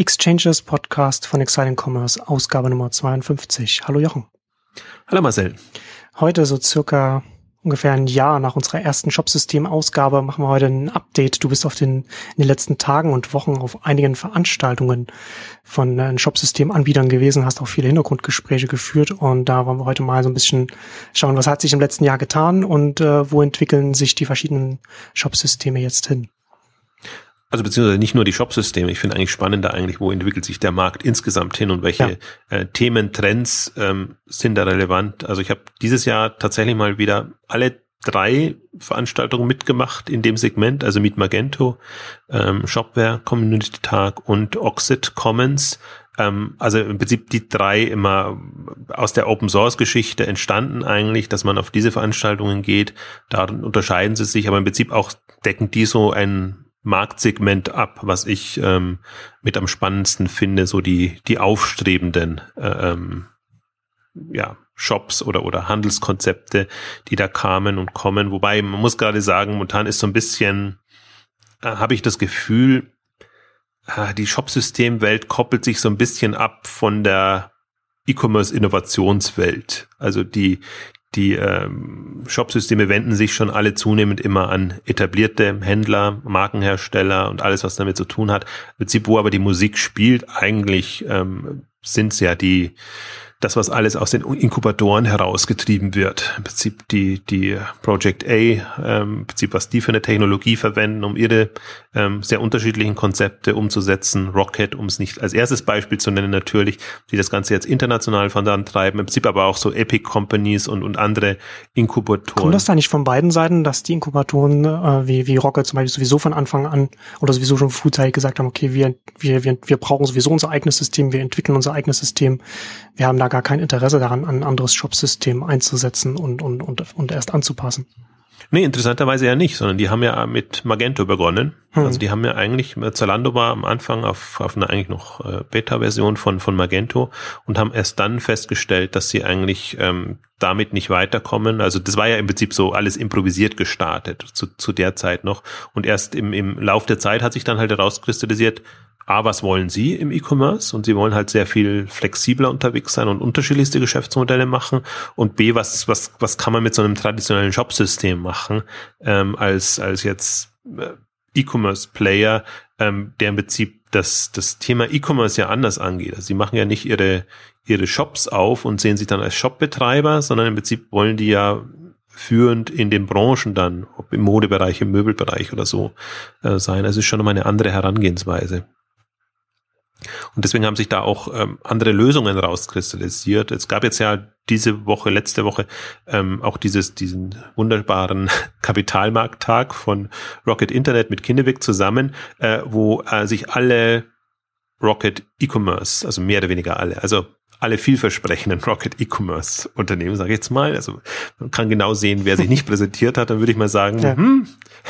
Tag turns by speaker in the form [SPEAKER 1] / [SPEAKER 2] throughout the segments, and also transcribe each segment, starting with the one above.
[SPEAKER 1] Exchanges Podcast von Exciting Commerce, Ausgabe Nummer 52. Hallo Jochen.
[SPEAKER 2] Hallo Marcel.
[SPEAKER 1] Heute so circa ungefähr ein Jahr nach unserer ersten Shopsystem-Ausgabe machen wir heute ein Update. Du bist auf den, in den letzten Tagen und Wochen auf einigen Veranstaltungen von äh, Shopsystem-Anbietern gewesen, hast auch viele Hintergrundgespräche geführt und da wollen wir heute mal so ein bisschen schauen, was hat sich im letzten Jahr getan und äh, wo entwickeln sich die verschiedenen Shopsysteme jetzt hin.
[SPEAKER 2] Also beziehungsweise nicht nur die Shopsysteme. Ich finde eigentlich spannender eigentlich, wo entwickelt sich der Markt insgesamt hin und welche ja. äh, Themen, Trends ähm, sind da relevant. Also ich habe dieses Jahr tatsächlich mal wieder alle drei Veranstaltungen mitgemacht in dem Segment, also mit Magento, ähm, Shopware Community Tag und Oxid Commons. Ähm, also im Prinzip die drei immer aus der Open Source Geschichte entstanden eigentlich, dass man auf diese Veranstaltungen geht. Da unterscheiden sie sich, aber im Prinzip auch decken die so ein Marktsegment ab, was ich ähm, mit am spannendsten finde, so die, die aufstrebenden äh, ähm, ja, Shops oder, oder Handelskonzepte, die da kamen und kommen. Wobei, man muss gerade sagen, momentan ist so ein bisschen, äh, habe ich das Gefühl, äh, die Shopsystemwelt koppelt sich so ein bisschen ab von der E-Commerce-Innovationswelt. Also die, die ähm, Shopsysteme wenden sich schon alle zunehmend immer an etablierte Händler, Markenhersteller und alles, was damit zu tun hat. Im Prinzip, wo aber die Musik spielt, eigentlich ähm, sind es ja die das, was alles aus den Inkubatoren herausgetrieben wird. Im Prinzip die, die Project A, ähm, im Prinzip was die für eine Technologie verwenden, um ihre ähm, sehr unterschiedlichen Konzepte umzusetzen. Rocket, um es nicht als erstes Beispiel zu nennen natürlich, die das Ganze jetzt international vorantreiben. Im Prinzip aber auch so Epic Companies und, und andere Inkubatoren.
[SPEAKER 1] Kommt das da nicht von beiden Seiten, dass die Inkubatoren äh, wie, wie Rocket zum Beispiel sowieso von Anfang an oder sowieso schon frühzeitig gesagt haben, okay, wir, wir, wir, wir brauchen sowieso unser eigenes System, wir entwickeln unser eigenes System, wir haben da gar kein Interesse daran, ein anderes Shop-System einzusetzen und, und, und, und erst anzupassen.
[SPEAKER 2] Nee, interessanterweise ja nicht, sondern die haben ja mit Magento begonnen. Hm. Also die haben ja eigentlich, Zalando war am Anfang auf, auf einer eigentlich noch äh, Beta-Version von, von Magento und haben erst dann festgestellt, dass sie eigentlich ähm, damit nicht weiterkommen. Also das war ja im Prinzip so alles improvisiert gestartet zu, zu der Zeit noch. Und erst im, im Lauf der Zeit hat sich dann halt herauskristallisiert, A, was wollen Sie im E-Commerce? Und Sie wollen halt sehr viel flexibler unterwegs sein und unterschiedlichste Geschäftsmodelle machen. Und B, was, was, was kann man mit so einem traditionellen Shopsystem machen, ähm, als, als jetzt äh, E-Commerce-Player, ähm, der im Prinzip das, das Thema E-Commerce ja anders angeht. Also sie machen ja nicht ihre, ihre Shops auf und sehen sich dann als Shopbetreiber, sondern im Prinzip wollen die ja führend in den Branchen dann, ob im Modebereich, im Möbelbereich oder so äh, sein. Also es ist schon nochmal eine andere Herangehensweise. Und deswegen haben sich da auch ähm, andere Lösungen rauskristallisiert. Es gab jetzt ja diese Woche, letzte Woche, ähm, auch dieses, diesen wunderbaren Kapitalmarkttag von Rocket Internet mit Kinnevik zusammen, äh, wo äh, sich alle Rocket E-Commerce, also mehr oder weniger alle, also alle vielversprechenden Rocket E-Commerce Unternehmen, sage ich jetzt mal. Also man kann genau sehen, wer sich nicht präsentiert hat. Dann würde ich mal sagen, ja. hm,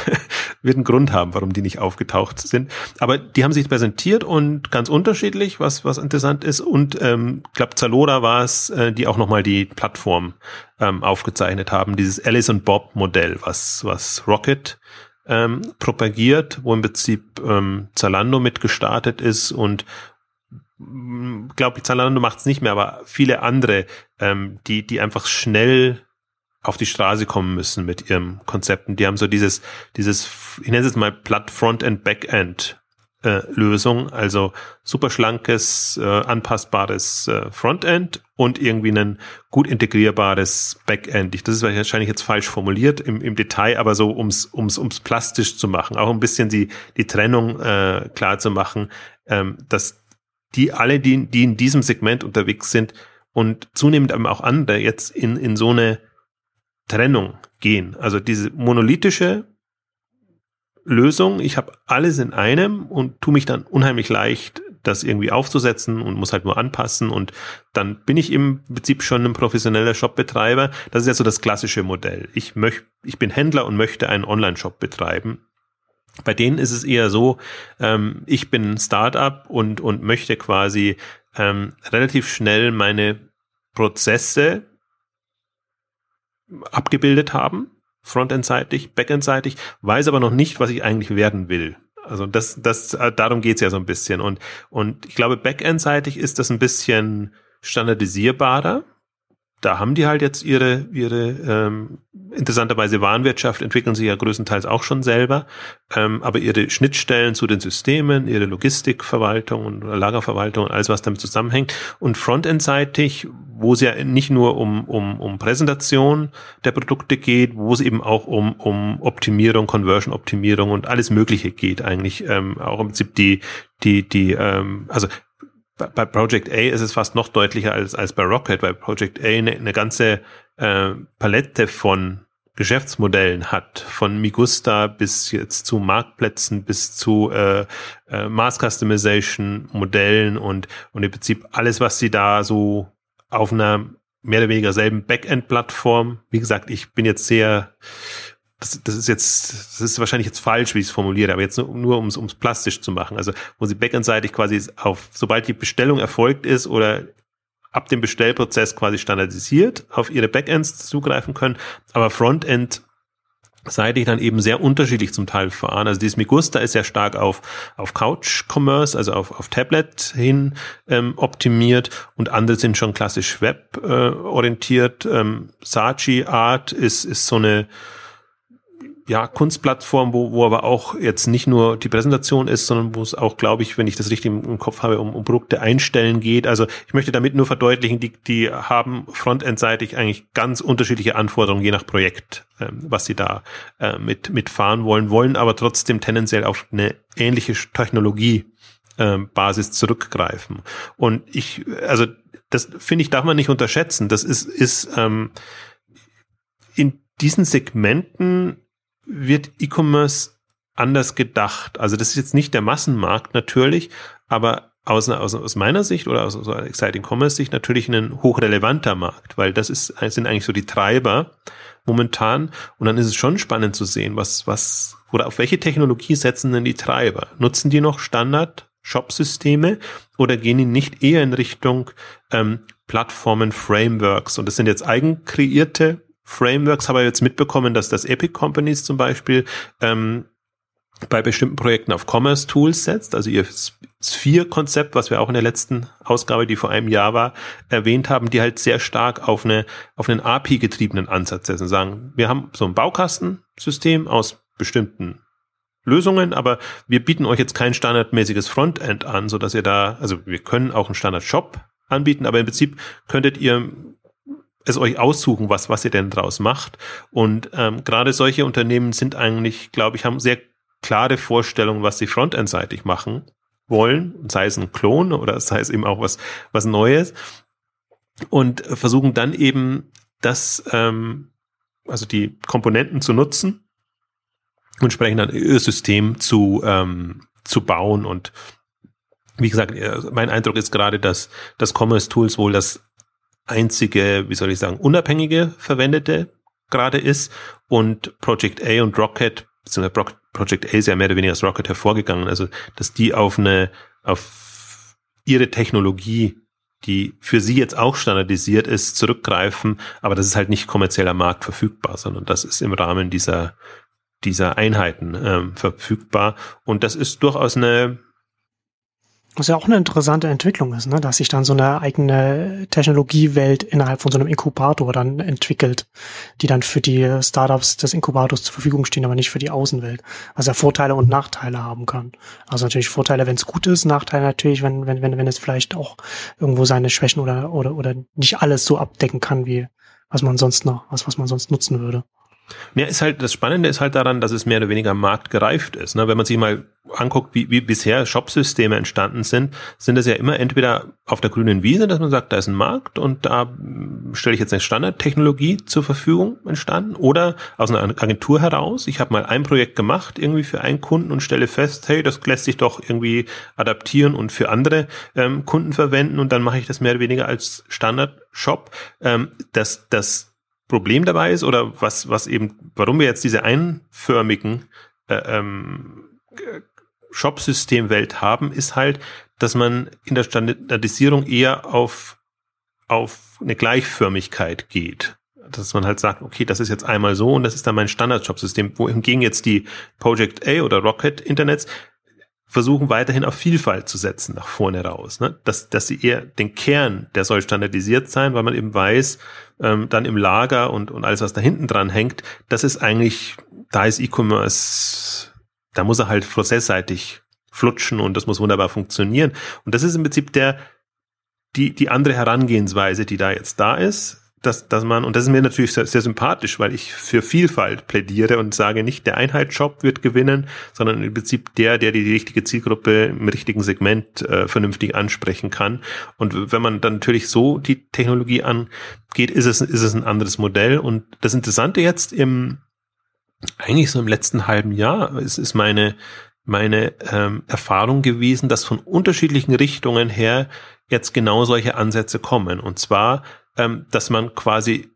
[SPEAKER 2] wird einen Grund haben, warum die nicht aufgetaucht sind. Aber die haben sich präsentiert und ganz unterschiedlich, was was interessant ist. Und ähm, ich glaube, Zalora war es, äh, die auch nochmal die Plattform ähm, aufgezeichnet haben, dieses Alice und Bob Modell, was was Rocket ähm, propagiert, wo im Prinzip ähm, Zalando mit gestartet ist und glaube ich, Zalando macht es nicht mehr, aber viele andere, ähm, die, die einfach schnell auf die Straße kommen müssen mit ihrem Konzepten. Die haben so dieses, dieses, ich nenne es mal Platt Frontend Backend äh, Lösung, also super schlankes, äh, anpassbares äh, Frontend und irgendwie ein gut integrierbares Backend. Ich, das ist wahrscheinlich jetzt falsch formuliert im, im Detail, aber so ums, ums, ums plastisch zu machen, auch ein bisschen die, die Trennung äh, klar zu machen, ähm, dass die alle, die, die in diesem Segment unterwegs sind und zunehmend aber auch andere jetzt in, in so eine Trennung gehen. Also diese monolithische Lösung, ich habe alles in einem und tu mich dann unheimlich leicht, das irgendwie aufzusetzen und muss halt nur anpassen und dann bin ich im Prinzip schon ein professioneller Shopbetreiber. Das ist ja so das klassische Modell. Ich möchte, ich bin Händler und möchte einen Online-Shop betreiben bei denen ist es eher so, ähm, ich bin ein Startup und, und möchte quasi ähm, relativ schnell meine Prozesse abgebildet haben, frontendseitig, backendseitig, weiß aber noch nicht, was ich eigentlich werden will. Also das, das, darum geht's ja so ein bisschen. Und, und ich glaube, Backend-seitig ist das ein bisschen standardisierbarer da haben die halt jetzt ihre, ihre ähm, interessanterweise Warenwirtschaft entwickeln sie ja größtenteils auch schon selber, ähm, aber ihre Schnittstellen zu den Systemen, ihre Logistikverwaltung und Lagerverwaltung und alles, was damit zusammenhängt. Und Frontend-seitig, wo es ja nicht nur um, um, um Präsentation der Produkte geht, wo es eben auch um, um Optimierung, Conversion-Optimierung und alles Mögliche geht eigentlich. Ähm, auch im Prinzip die, die, die, ähm, also bei Project A ist es fast noch deutlicher als, als bei Rocket, weil Project A eine, eine ganze äh, Palette von Geschäftsmodellen hat, von Migusta bis jetzt zu Marktplätzen bis zu äh, äh, Mass Customization Modellen und, und im Prinzip alles, was sie da so auf einer mehr oder weniger selben Backend-Plattform, wie gesagt, ich bin jetzt sehr das, das ist jetzt, das ist wahrscheinlich jetzt falsch, wie ich es formuliere, aber jetzt nur, nur um es plastisch zu machen. Also wo sie backendseitig quasi auf, sobald die Bestellung erfolgt ist oder ab dem Bestellprozess quasi standardisiert auf ihre Backends zugreifen können, aber Frontend seitig dann eben sehr unterschiedlich zum Teil fahren. Also dieses Migusta ist ja stark auf, auf Couch-Commerce, also auf, auf Tablet hin ähm, optimiert und andere sind schon klassisch Web äh. Ähm, Sachi Art ist, ist so eine ja, Kunstplattform, wo, wo aber auch jetzt nicht nur die Präsentation ist, sondern wo es auch, glaube ich, wenn ich das richtig im, Kopf habe, um, um Produkte einstellen geht. Also ich möchte damit nur verdeutlichen, die, die haben frontendseitig eigentlich ganz unterschiedliche Anforderungen, je nach Projekt, ähm, was sie da äh, mit, mitfahren wollen, wollen aber trotzdem tendenziell auf eine ähnliche Technologie ähm, Basis zurückgreifen. Und ich, also das finde ich, darf man nicht unterschätzen. Das ist, ist ähm, in diesen Segmenten wird E-Commerce anders gedacht. Also das ist jetzt nicht der Massenmarkt natürlich, aber aus, aus, aus meiner Sicht oder aus, aus Exciting Commerce Sicht natürlich ein hochrelevanter Markt, weil das ist, sind eigentlich so die Treiber momentan. Und dann ist es schon spannend zu sehen, was, was, oder auf welche Technologie setzen denn die Treiber? Nutzen die noch Standard Shop-Systeme oder gehen die nicht eher in Richtung ähm, Plattformen, Frameworks? Und das sind jetzt eigenkreierte Frameworks habe ich jetzt mitbekommen, dass das Epic Companies zum Beispiel ähm, bei bestimmten Projekten auf Commerce Tools setzt, also ihr Sphere-Konzept, was wir auch in der letzten Ausgabe, die vor einem Jahr war, erwähnt haben, die halt sehr stark auf eine auf einen API-getriebenen Ansatz setzen. Sagen, wir haben so ein Baukastensystem aus bestimmten Lösungen, aber wir bieten euch jetzt kein standardmäßiges Frontend an, so dass ihr da, also wir können auch einen Standard-Shop anbieten, aber im Prinzip könntet ihr es euch aussuchen, was, was ihr denn draus macht. Und ähm, gerade solche Unternehmen sind eigentlich, glaube ich, haben sehr klare Vorstellungen, was sie frontendseitig machen wollen, sei es ein Klon oder sei es eben auch was, was Neues. Und versuchen dann eben das, ähm, also die Komponenten zu nutzen und entsprechend dann ihr System zu, ähm, zu bauen. Und wie gesagt, äh, mein Eindruck ist gerade, dass das Commerce Tools wohl das einzige, wie soll ich sagen, unabhängige verwendete gerade ist. Und Project A und Rocket, beziehungsweise Project A ist ja mehr oder weniger als Rocket hervorgegangen, also dass die auf eine, auf ihre Technologie, die für sie jetzt auch standardisiert ist, zurückgreifen, aber das ist halt nicht kommerzieller Markt verfügbar, sondern das ist im Rahmen dieser dieser Einheiten ähm, verfügbar. Und das ist durchaus eine
[SPEAKER 1] was ja auch eine interessante Entwicklung ist, ne? dass sich dann so eine eigene Technologiewelt innerhalb von so einem Inkubator dann entwickelt, die dann für die Startups des Inkubators zur Verfügung stehen, aber nicht für die Außenwelt, was ja Vorteile und Nachteile haben kann. Also natürlich Vorteile, wenn es gut ist, Nachteile natürlich, wenn, wenn, wenn, wenn es vielleicht auch irgendwo seine Schwächen oder, oder, oder nicht alles so abdecken kann, wie was man sonst noch, was, was man sonst nutzen würde.
[SPEAKER 2] Ja, ist halt, das Spannende ist halt daran, dass es mehr oder weniger marktgereift ist. Ne? Wenn man sich mal anguckt, wie, wie bisher Shopsysteme entstanden sind, sind es ja immer entweder auf der grünen Wiese, dass man sagt, da ist ein Markt und da hm, stelle ich jetzt eine Standardtechnologie zur Verfügung entstanden oder aus einer Agentur heraus. Ich habe mal ein Projekt gemacht, irgendwie für einen Kunden und stelle fest, hey, das lässt sich doch irgendwie adaptieren und für andere ähm, Kunden verwenden und dann mache ich das mehr oder weniger als Standard-Shop. Ähm, das, das Problem dabei ist oder was, was eben, warum wir jetzt diese einförmigen äh, ähm, Shop-System-Welt haben, ist halt, dass man in der Standardisierung eher auf, auf eine Gleichförmigkeit geht. Dass man halt sagt, okay, das ist jetzt einmal so und das ist dann mein Standard-Shop-System. Wohingegen jetzt die Project A oder Rocket Internets versuchen weiterhin auf Vielfalt zu setzen nach vorne raus. Ne? Dass, dass sie eher den Kern, der soll standardisiert sein, weil man eben weiß, ähm, dann im Lager und, und alles, was da hinten dran hängt, das ist eigentlich, da ist E-Commerce, da muss er halt prozessseitig flutschen und das muss wunderbar funktionieren. Und das ist im Prinzip der, die, die andere Herangehensweise, die da jetzt da ist dass, dass man, und das ist mir natürlich sehr, sehr sympathisch, weil ich für Vielfalt plädiere und sage nicht, der Einheitsshop wird gewinnen, sondern im Prinzip der, der die, die richtige Zielgruppe im richtigen Segment äh, vernünftig ansprechen kann. Und wenn man dann natürlich so die Technologie angeht, ist es, ist es ein anderes Modell. Und das Interessante jetzt im, eigentlich so im letzten halben Jahr, ist, ist meine, meine ähm, Erfahrung gewesen, dass von unterschiedlichen Richtungen her jetzt genau solche Ansätze kommen. Und zwar ähm, dass man quasi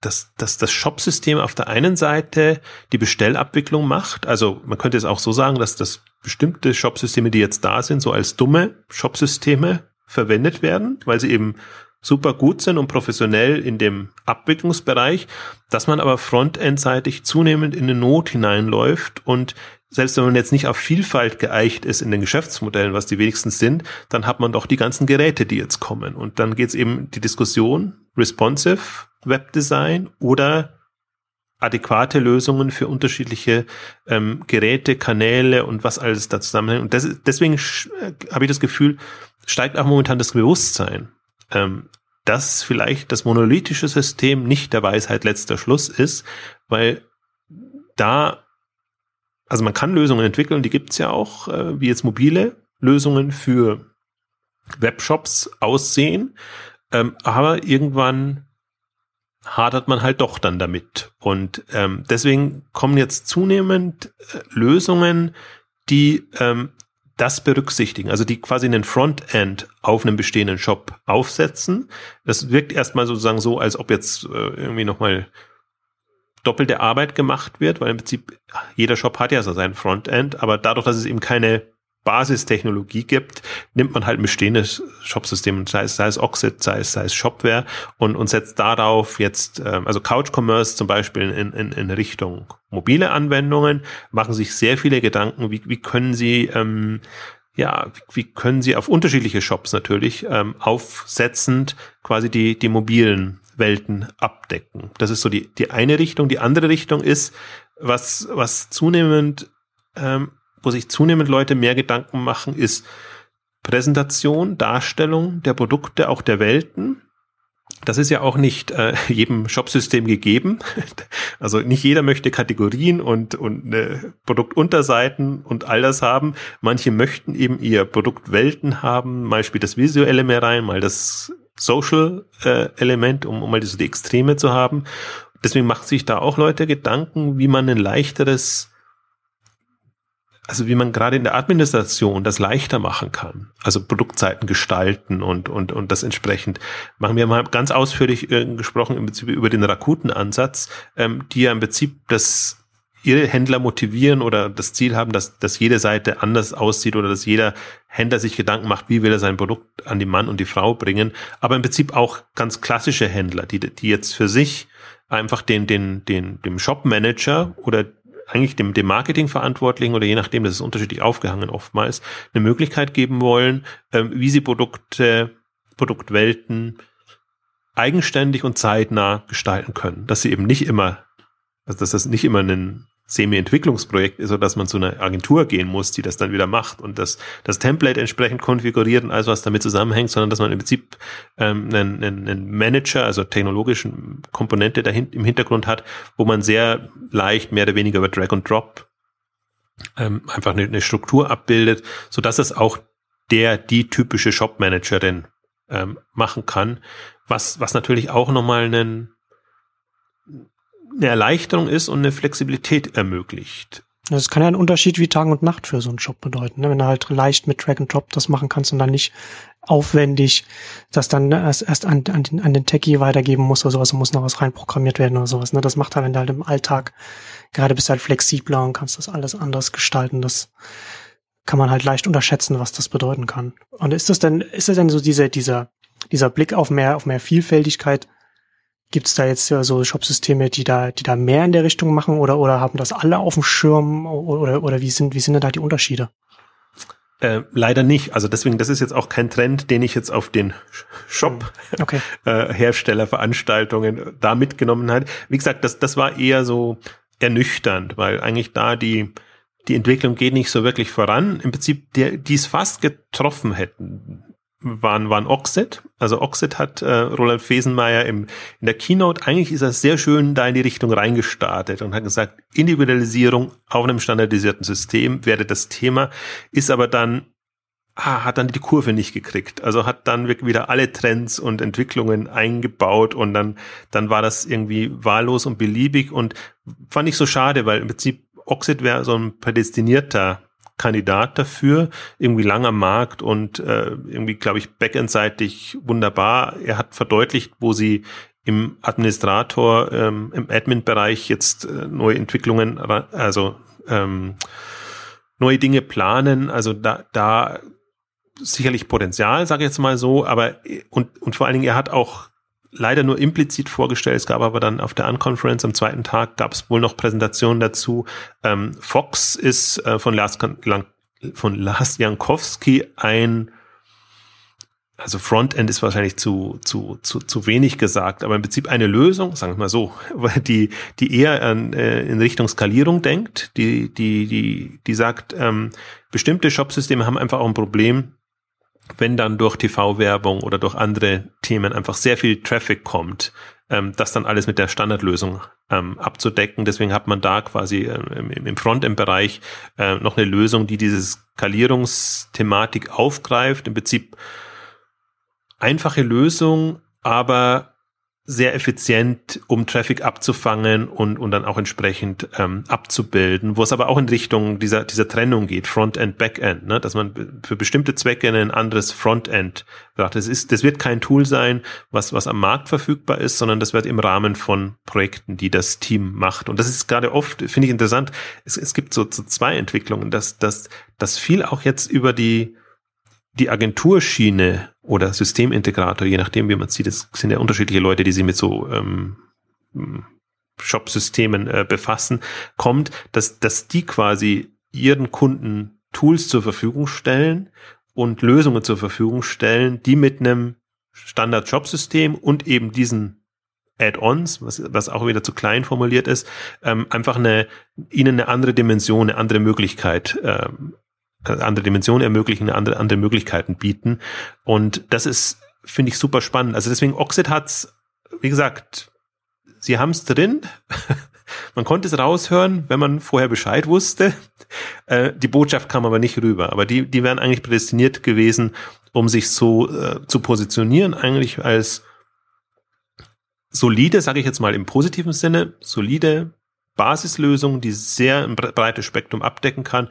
[SPEAKER 2] dass, dass das Shop-System auf der einen Seite die Bestellabwicklung macht. Also man könnte es auch so sagen, dass das bestimmte Shop-Systeme, die jetzt da sind, so als dumme Shop-Systeme verwendet werden, weil sie eben super gut sind und professionell in dem Abwicklungsbereich, dass man aber frontendseitig zunehmend in eine Not hineinläuft und selbst wenn man jetzt nicht auf Vielfalt geeicht ist in den Geschäftsmodellen, was die wenigstens sind, dann hat man doch die ganzen Geräte, die jetzt kommen. Und dann geht es eben die Diskussion, responsive Webdesign oder adäquate Lösungen für unterschiedliche ähm, Geräte, Kanäle und was alles da zusammenhängt. Und das, deswegen äh, habe ich das Gefühl, steigt auch momentan das Bewusstsein, ähm, dass vielleicht das monolithische System nicht der Weisheit letzter Schluss ist, weil da also man kann Lösungen entwickeln, die gibt's ja auch, äh, wie jetzt mobile Lösungen für Webshops aussehen. Ähm, aber irgendwann hadert man halt doch dann damit. Und ähm, deswegen kommen jetzt zunehmend äh, Lösungen, die ähm, das berücksichtigen, also die quasi einen Frontend auf einem bestehenden Shop aufsetzen. Das wirkt erstmal sozusagen so, als ob jetzt äh, irgendwie nochmal doppelte Arbeit gemacht wird, weil im Prinzip jeder Shop hat ja so sein Frontend, aber dadurch, dass es eben keine Basistechnologie gibt, nimmt man halt ein bestehendes Shopsystem, sei es, sei es Oxid, sei es, sei es Shopware und, und setzt darauf jetzt, ähm, also Couch Commerce zum Beispiel in, in, in Richtung mobile Anwendungen, machen sich sehr viele Gedanken, wie, wie können sie ähm, ja, wie können Sie auf unterschiedliche Shops natürlich ähm, aufsetzend quasi die, die mobilen Welten abdecken. Das ist so die, die eine Richtung. Die andere Richtung ist, was, was zunehmend, ähm, wo sich zunehmend Leute mehr Gedanken machen, ist Präsentation, Darstellung der Produkte, auch der Welten. Das ist ja auch nicht äh, jedem Shopsystem gegeben. Also nicht jeder möchte Kategorien und, und äh, Produktunterseiten und all das haben. Manche möchten eben eher Produktwelten haben. Mal spielt das Visuelle mehr rein, mal das Social-Element, äh, um, um mal diese die Extreme zu haben. Deswegen macht sich da auch Leute Gedanken, wie man ein leichteres, also wie man gerade in der Administration das leichter machen kann. Also Produktseiten gestalten und, und, und das entsprechend. Machen wir mal ganz ausführlich äh, gesprochen im Prinzip über den Rakuten-Ansatz, ähm, die ja im Prinzip das ihre Händler motivieren oder das Ziel haben, dass, dass jede Seite anders aussieht oder dass jeder Händler sich Gedanken macht, wie will er sein Produkt an die Mann und die Frau bringen. Aber im Prinzip auch ganz klassische Händler, die, die jetzt für sich einfach den, den, den, dem Shop-Manager oder eigentlich dem, dem Marketingverantwortlichen oder je nachdem, das ist unterschiedlich aufgehangen oftmals, eine Möglichkeit geben wollen, ähm, wie sie Produkte, Produktwelten eigenständig und zeitnah gestalten können. Dass sie eben nicht immer also dass das nicht immer ein Semi-Entwicklungsprojekt ist, oder dass man zu einer Agentur gehen muss, die das dann wieder macht und das, das Template entsprechend konfiguriert und alles, was damit zusammenhängt, sondern dass man im Prinzip ähm, einen, einen Manager, also technologischen Komponente dahin, im Hintergrund hat, wo man sehr leicht mehr oder weniger über Drag and Drop ähm, einfach eine, eine Struktur abbildet, so dass es auch der, die typische Shop-Managerin ähm, machen kann, was, was natürlich auch nochmal einen eine Erleichterung ist und eine Flexibilität ermöglicht.
[SPEAKER 1] Das kann ja einen Unterschied wie Tag und Nacht für so einen Job bedeuten, ne? wenn du halt leicht mit Drag and Drop das machen kannst und dann nicht aufwendig das dann erst, erst an, an, den, an den Techie weitergeben musst oder sowas, muss noch was reinprogrammiert werden oder sowas. Ne? Das macht halt, wenn du halt im Alltag, gerade bist du halt flexibler und kannst das alles anders gestalten. Das kann man halt leicht unterschätzen, was das bedeuten kann. Und ist das denn, ist das denn so diese, dieser, dieser Blick auf mehr, auf mehr Vielfältigkeit, Gibt es da jetzt ja so Shopsysteme, die da, die da mehr in der Richtung machen oder, oder haben das alle auf dem Schirm oder, oder wie sind, wie sind denn da die Unterschiede?
[SPEAKER 2] Äh, leider nicht. Also deswegen, das ist jetzt auch kein Trend, den ich jetzt auf den Shop okay. äh, Herstellerveranstaltungen da mitgenommen hat. Wie gesagt, das, das war eher so ernüchternd, weil eigentlich da die, die Entwicklung geht nicht so wirklich voran. Im Prinzip, der, die es fast getroffen hätten, waren, waren Oxid. Also Oxid hat äh, Roland Fesenmeier im, in der Keynote, eigentlich ist er sehr schön da in die Richtung reingestartet und hat gesagt, Individualisierung auf einem standardisierten System wäre das Thema, ist aber dann ah, hat dann die Kurve nicht gekriegt. Also hat dann wieder alle Trends und Entwicklungen eingebaut und dann, dann war das irgendwie wahllos und beliebig und fand ich so schade, weil im Prinzip Oxid wäre so ein prädestinierter Kandidat dafür, irgendwie langer Markt und äh, irgendwie, glaube ich, backendseitig wunderbar. Er hat verdeutlicht, wo sie im Administrator, ähm, im Admin-Bereich jetzt äh, neue Entwicklungen, also ähm, neue Dinge planen. Also da, da sicherlich Potenzial, sage ich jetzt mal so, aber und, und vor allen Dingen, er hat auch leider nur implizit vorgestellt. Es gab aber dann auf der Unconference am zweiten Tag gab es wohl noch Präsentationen dazu. Ähm, Fox ist äh, von Lars, von Lars Jankowski ein also Frontend ist wahrscheinlich zu, zu, zu, zu wenig gesagt, aber im Prinzip eine Lösung, sagen wir mal so, die, die eher an, äh, in Richtung Skalierung denkt, die, die, die, die sagt, ähm, bestimmte Shopsysteme haben einfach auch ein Problem, wenn dann durch TV-Werbung oder durch andere Themen einfach sehr viel Traffic kommt, ähm, das dann alles mit der Standardlösung ähm, abzudecken. Deswegen hat man da quasi ähm, im Frontend-Bereich äh, noch eine Lösung, die diese Skalierungsthematik aufgreift. Im Prinzip einfache Lösung, aber sehr effizient, um Traffic abzufangen und, und dann auch entsprechend ähm, abzubilden, wo es aber auch in Richtung dieser, dieser Trennung geht, Frontend, Backend, ne? dass man für bestimmte Zwecke ein anderes Frontend braucht. Das, ist, das wird kein Tool sein, was, was am Markt verfügbar ist, sondern das wird im Rahmen von Projekten, die das Team macht. Und das ist gerade oft, finde ich interessant, es, es gibt so, so zwei Entwicklungen, dass, dass, dass viel auch jetzt über die die Agenturschiene oder Systemintegrator, je nachdem, wie man sieht, es sind ja unterschiedliche Leute, die sich mit so ähm, Shop-Systemen äh, befassen, kommt, dass, dass die quasi ihren Kunden Tools zur Verfügung stellen und Lösungen zur Verfügung stellen, die mit einem Standard-Job-System und eben diesen Add-ons, was, was auch wieder zu klein formuliert ist, ähm, einfach eine, ihnen eine andere Dimension, eine andere Möglichkeit ähm, andere Dimensionen ermöglichen, andere, andere Möglichkeiten bieten. Und das ist, finde ich, super spannend. Also deswegen Oxid hat's, wie gesagt, sie haben's drin. man konnte es raushören, wenn man vorher Bescheid wusste. Äh, die Botschaft kam aber nicht rüber. Aber die, die wären eigentlich prädestiniert gewesen, um sich so äh, zu positionieren, eigentlich als solide, sage ich jetzt mal im positiven Sinne, solide Basislösung, die sehr ein breites Spektrum abdecken kann,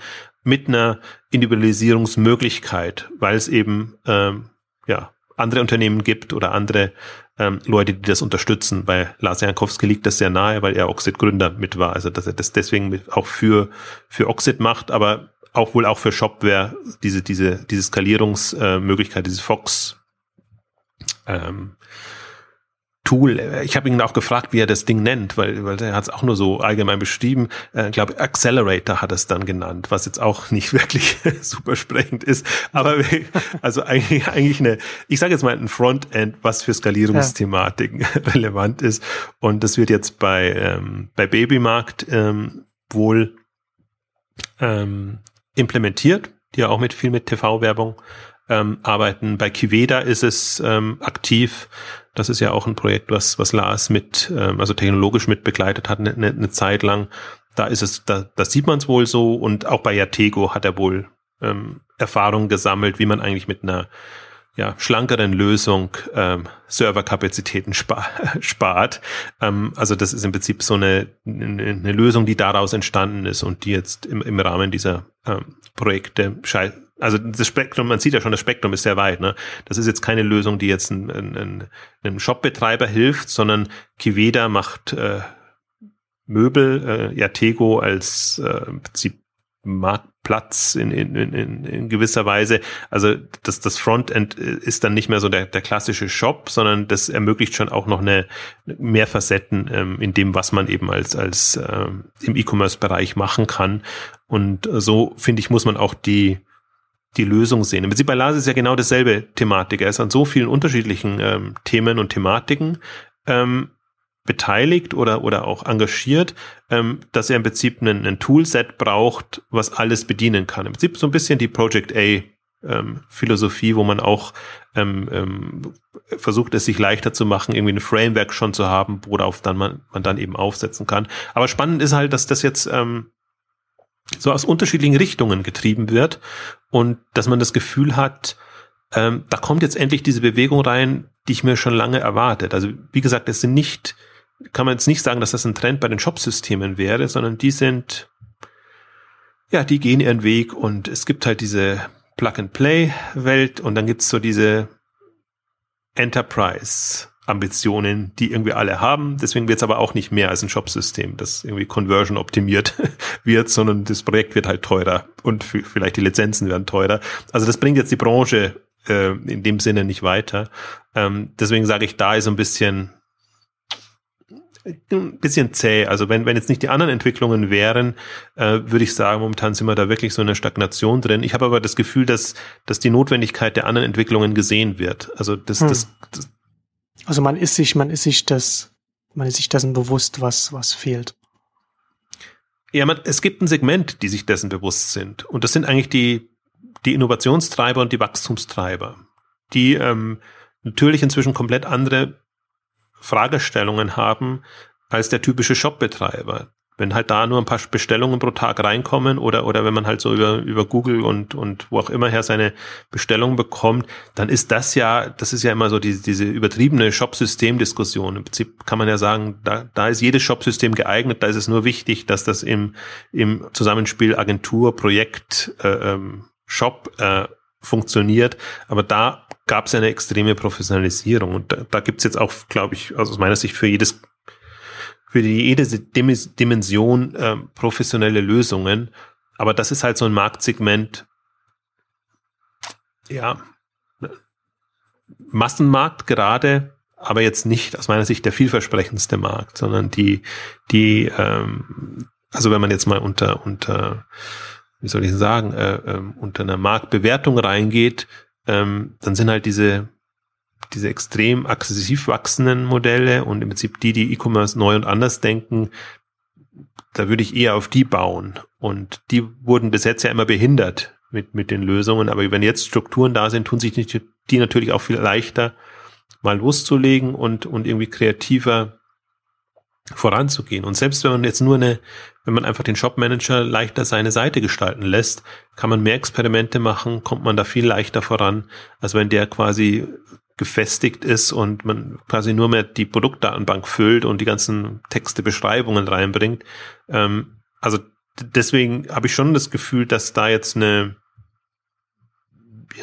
[SPEAKER 2] mit einer Individualisierungsmöglichkeit, weil es eben ähm, ja andere Unternehmen gibt oder andere ähm, Leute, die das unterstützen. Bei Lars Jankowski liegt das sehr nahe, weil er Oxid-Gründer mit war. Also dass er das deswegen auch für für Oxid macht, aber auch wohl auch für Shopware diese diese diese Skalierungsmöglichkeit, äh, diese Fox ähm, Tool. Ich habe ihn auch gefragt, wie er das Ding nennt, weil, weil er hat es auch nur so allgemein beschrieben. Äh, ich äh, glaube, Accelerator hat es dann genannt, was jetzt auch nicht wirklich super sprechend ist. Aber also eigentlich, eigentlich eine, ich sage jetzt mal ein Frontend, was für Skalierungsthematiken ja. relevant ist. Und das wird jetzt bei, ähm, bei Babymarkt ähm, wohl ähm, implementiert, die ja auch mit viel mit TV-Werbung ähm, arbeiten. Bei Kiveda ist es ähm, aktiv. Das ist ja auch ein Projekt, was, was Lars mit, ähm, also technologisch mit begleitet hat, eine, eine Zeit lang. Da ist es, da, das sieht man es wohl so und auch bei Yatego hat er wohl ähm, Erfahrung gesammelt, wie man eigentlich mit einer ja, schlankeren Lösung ähm, Serverkapazitäten spa spart. Ähm, also das ist im Prinzip so eine, eine Lösung, die daraus entstanden ist und die jetzt im, im Rahmen dieser ähm, Projekte also das Spektrum, man sieht ja schon, das Spektrum ist sehr weit. Ne? Das ist jetzt keine Lösung, die jetzt ein, ein, einem Shopbetreiber hilft, sondern Kiveda macht äh, Möbel, äh, Yatego als äh, im Prinzip Marktplatz in, in, in, in gewisser Weise. Also das, das Frontend ist dann nicht mehr so der, der klassische Shop, sondern das ermöglicht schon auch noch eine mehr Facetten ähm, in dem, was man eben als, als ähm, im E-Commerce-Bereich machen kann. Und so, finde ich, muss man auch die die Lösung sehen. Im Prinzip bei Lars ist ja genau dasselbe Thematik. Er ist an so vielen unterschiedlichen ähm, Themen und Thematiken ähm, beteiligt oder, oder auch engagiert, ähm, dass er im Prinzip einen, einen Toolset braucht, was alles bedienen kann. Im Prinzip so ein bisschen die Project A ähm, Philosophie, wo man auch ähm, ähm, versucht, es sich leichter zu machen, irgendwie ein Framework schon zu haben, worauf dann man, man dann eben aufsetzen kann. Aber spannend ist halt, dass das jetzt ähm, so aus unterschiedlichen Richtungen getrieben wird und dass man das Gefühl hat, ähm, da kommt jetzt endlich diese Bewegung rein, die ich mir schon lange erwartet. Also wie gesagt, es sind nicht kann man jetzt nicht sagen, dass das ein Trend bei den Shop-Systemen wäre, sondern die sind, ja, die gehen ihren Weg und es gibt halt diese Plug-and-Play-Welt und dann gibt's so diese Enterprise-Ambitionen, die irgendwie alle haben. Deswegen wird's aber auch nicht mehr als ein Shop-System, das irgendwie Conversion optimiert wird, sondern das Projekt wird halt teurer und vielleicht die Lizenzen werden teurer. Also das bringt jetzt die Branche äh, in dem Sinne nicht weiter. Ähm, deswegen sage ich, da ist ein bisschen ein bisschen zäh. Also wenn, wenn jetzt nicht die anderen Entwicklungen wären, äh, würde ich sagen, momentan sind wir da wirklich so in einer Stagnation drin. Ich habe aber das Gefühl, dass, dass die Notwendigkeit der anderen Entwicklungen gesehen wird. Also das, hm. das, das
[SPEAKER 1] Also man ist sich, man ist sich das, man ist sich dessen bewusst, was, was fehlt.
[SPEAKER 2] Ja, man, es gibt ein Segment, die sich dessen bewusst sind. Und das sind eigentlich die, die Innovationstreiber und die Wachstumstreiber, die ähm, natürlich inzwischen komplett andere Fragestellungen haben als der typische Shopbetreiber. Wenn halt da nur ein paar Bestellungen pro Tag reinkommen oder, oder wenn man halt so über, über Google und, und wo auch immer her seine Bestellungen bekommt, dann ist das ja, das ist ja immer so die, diese übertriebene Shop-System-Diskussion. Im Prinzip kann man ja sagen, da, da ist jedes Shop-System geeignet, da ist es nur wichtig, dass das im, im Zusammenspiel Agentur, Projekt, äh, ähm, Shop äh, funktioniert. Aber da gab es eine extreme Professionalisierung. Und da, da gibt es jetzt auch, glaube ich, also aus meiner Sicht für jedes, für jede Dimension äh, professionelle Lösungen. Aber das ist halt so ein Marktsegment, ja, Massenmarkt gerade, aber jetzt nicht aus meiner Sicht der vielversprechendste Markt, sondern die, die, ähm, also wenn man jetzt mal unter, unter, wie soll ich sagen, äh, äh, unter einer Marktbewertung reingeht, ähm, dann sind halt diese, diese extrem aggressiv wachsenden Modelle und im Prinzip die, die E-Commerce neu und anders denken, da würde ich eher auf die bauen. Und die wurden bis jetzt ja immer behindert mit, mit den Lösungen. Aber wenn jetzt Strukturen da sind, tun sich die natürlich auch viel leichter, mal loszulegen und, und irgendwie kreativer voranzugehen. Und selbst wenn man jetzt nur eine, wenn man einfach den Shopmanager leichter seine Seite gestalten lässt, kann man mehr Experimente machen, kommt man da viel leichter voran, als wenn der quasi gefestigt ist und man quasi nur mehr die Produktdatenbank füllt und die ganzen Texte, Beschreibungen reinbringt. Ähm, also deswegen habe ich schon das Gefühl, dass da jetzt eine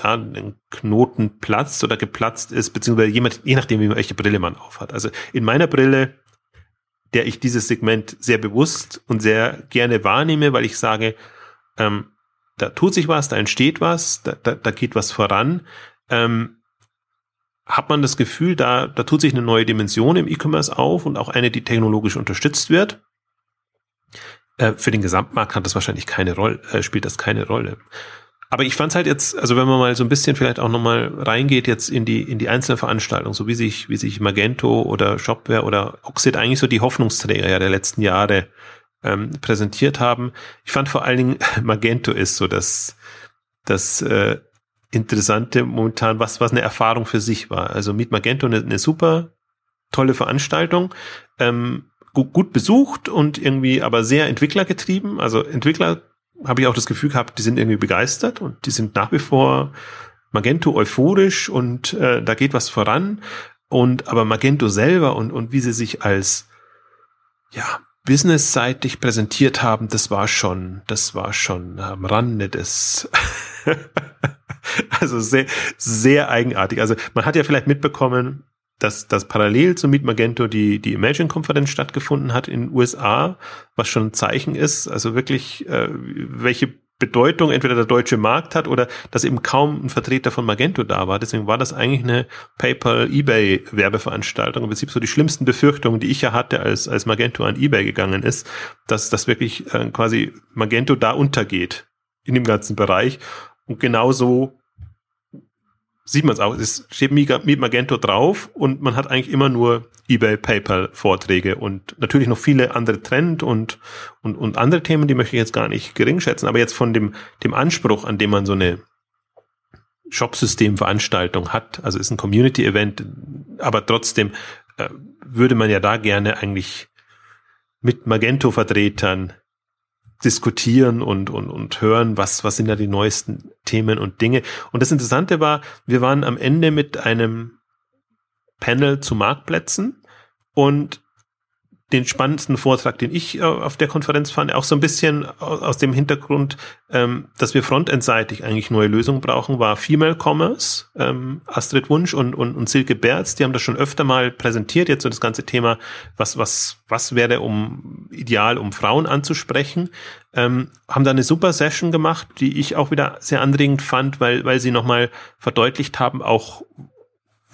[SPEAKER 2] ja, ein Knoten platzt oder geplatzt ist, beziehungsweise jemand, je nachdem, welche Brille man aufhat. Also in meiner Brille der ich dieses Segment sehr bewusst und sehr gerne wahrnehme, weil ich sage, ähm, da tut sich was, da entsteht was, da, da, da geht was voran. Ähm, hat man das Gefühl, da, da tut sich eine neue Dimension im E-Commerce auf und auch eine, die technologisch unterstützt wird. Äh, für den Gesamtmarkt hat das wahrscheinlich keine Rolle, äh, spielt das keine Rolle. Aber ich fand es halt jetzt, also wenn man mal so ein bisschen vielleicht auch nochmal reingeht jetzt in die, in die einzelnen Veranstaltungen, so wie sich, wie sich Magento oder Shopware oder Oxid eigentlich so die Hoffnungsträger ja der letzten Jahre ähm, präsentiert haben. Ich fand vor allen Dingen Magento ist so das, das äh, Interessante momentan, was, was eine Erfahrung für sich war. Also Meet Magento eine, eine super tolle Veranstaltung. Ähm, gut, gut besucht und irgendwie aber sehr entwicklergetrieben. Also Entwickler habe ich auch das Gefühl gehabt, die sind irgendwie begeistert und die sind nach wie vor Magento euphorisch und äh, da geht was voran. Und aber Magento selber und, und wie sie sich als ja, businessseitig präsentiert haben, das war schon, das war schon am Rande des also sehr, sehr eigenartig. Also man hat ja vielleicht mitbekommen, dass, dass parallel zu Meet Magento die, die Imagine-Konferenz stattgefunden hat in den USA, was schon ein Zeichen ist, also wirklich, äh, welche Bedeutung entweder der deutsche Markt hat oder dass eben kaum ein Vertreter von Magento da war. Deswegen war das eigentlich eine PayPal eBay Werbeveranstaltung. Im Prinzip so die schlimmsten Befürchtungen, die ich ja hatte, als, als Magento an eBay gegangen ist, dass das wirklich äh, quasi Magento da untergeht in dem ganzen Bereich. Und genauso sieht man es auch. Es steht Meet Magento drauf und man hat eigentlich immer nur eBay, PayPal Vorträge und natürlich noch viele andere Trend und, und, und andere Themen, die möchte ich jetzt gar nicht gering schätzen. Aber jetzt von dem, dem Anspruch, an dem man so eine Shop-System-Veranstaltung hat, also ist ein Community-Event, aber trotzdem äh, würde man ja da gerne eigentlich mit Magento-Vertretern diskutieren und, und, und hören, was, was sind da die neuesten Themen und Dinge. Und das Interessante war, wir waren am Ende mit einem Panel zu Marktplätzen und den spannendsten Vortrag, den ich äh, auf der Konferenz fand, auch so ein bisschen aus dem Hintergrund, ähm, dass wir frontendseitig eigentlich neue Lösungen brauchen, war Female Commerce. Ähm, Astrid Wunsch und, und, und Silke Berz, die haben das schon öfter mal präsentiert, jetzt so das ganze Thema, was, was, was wäre um ideal, um Frauen anzusprechen. Ähm, haben da eine super Session gemacht, die ich auch wieder sehr anregend fand, weil, weil sie nochmal verdeutlicht haben, auch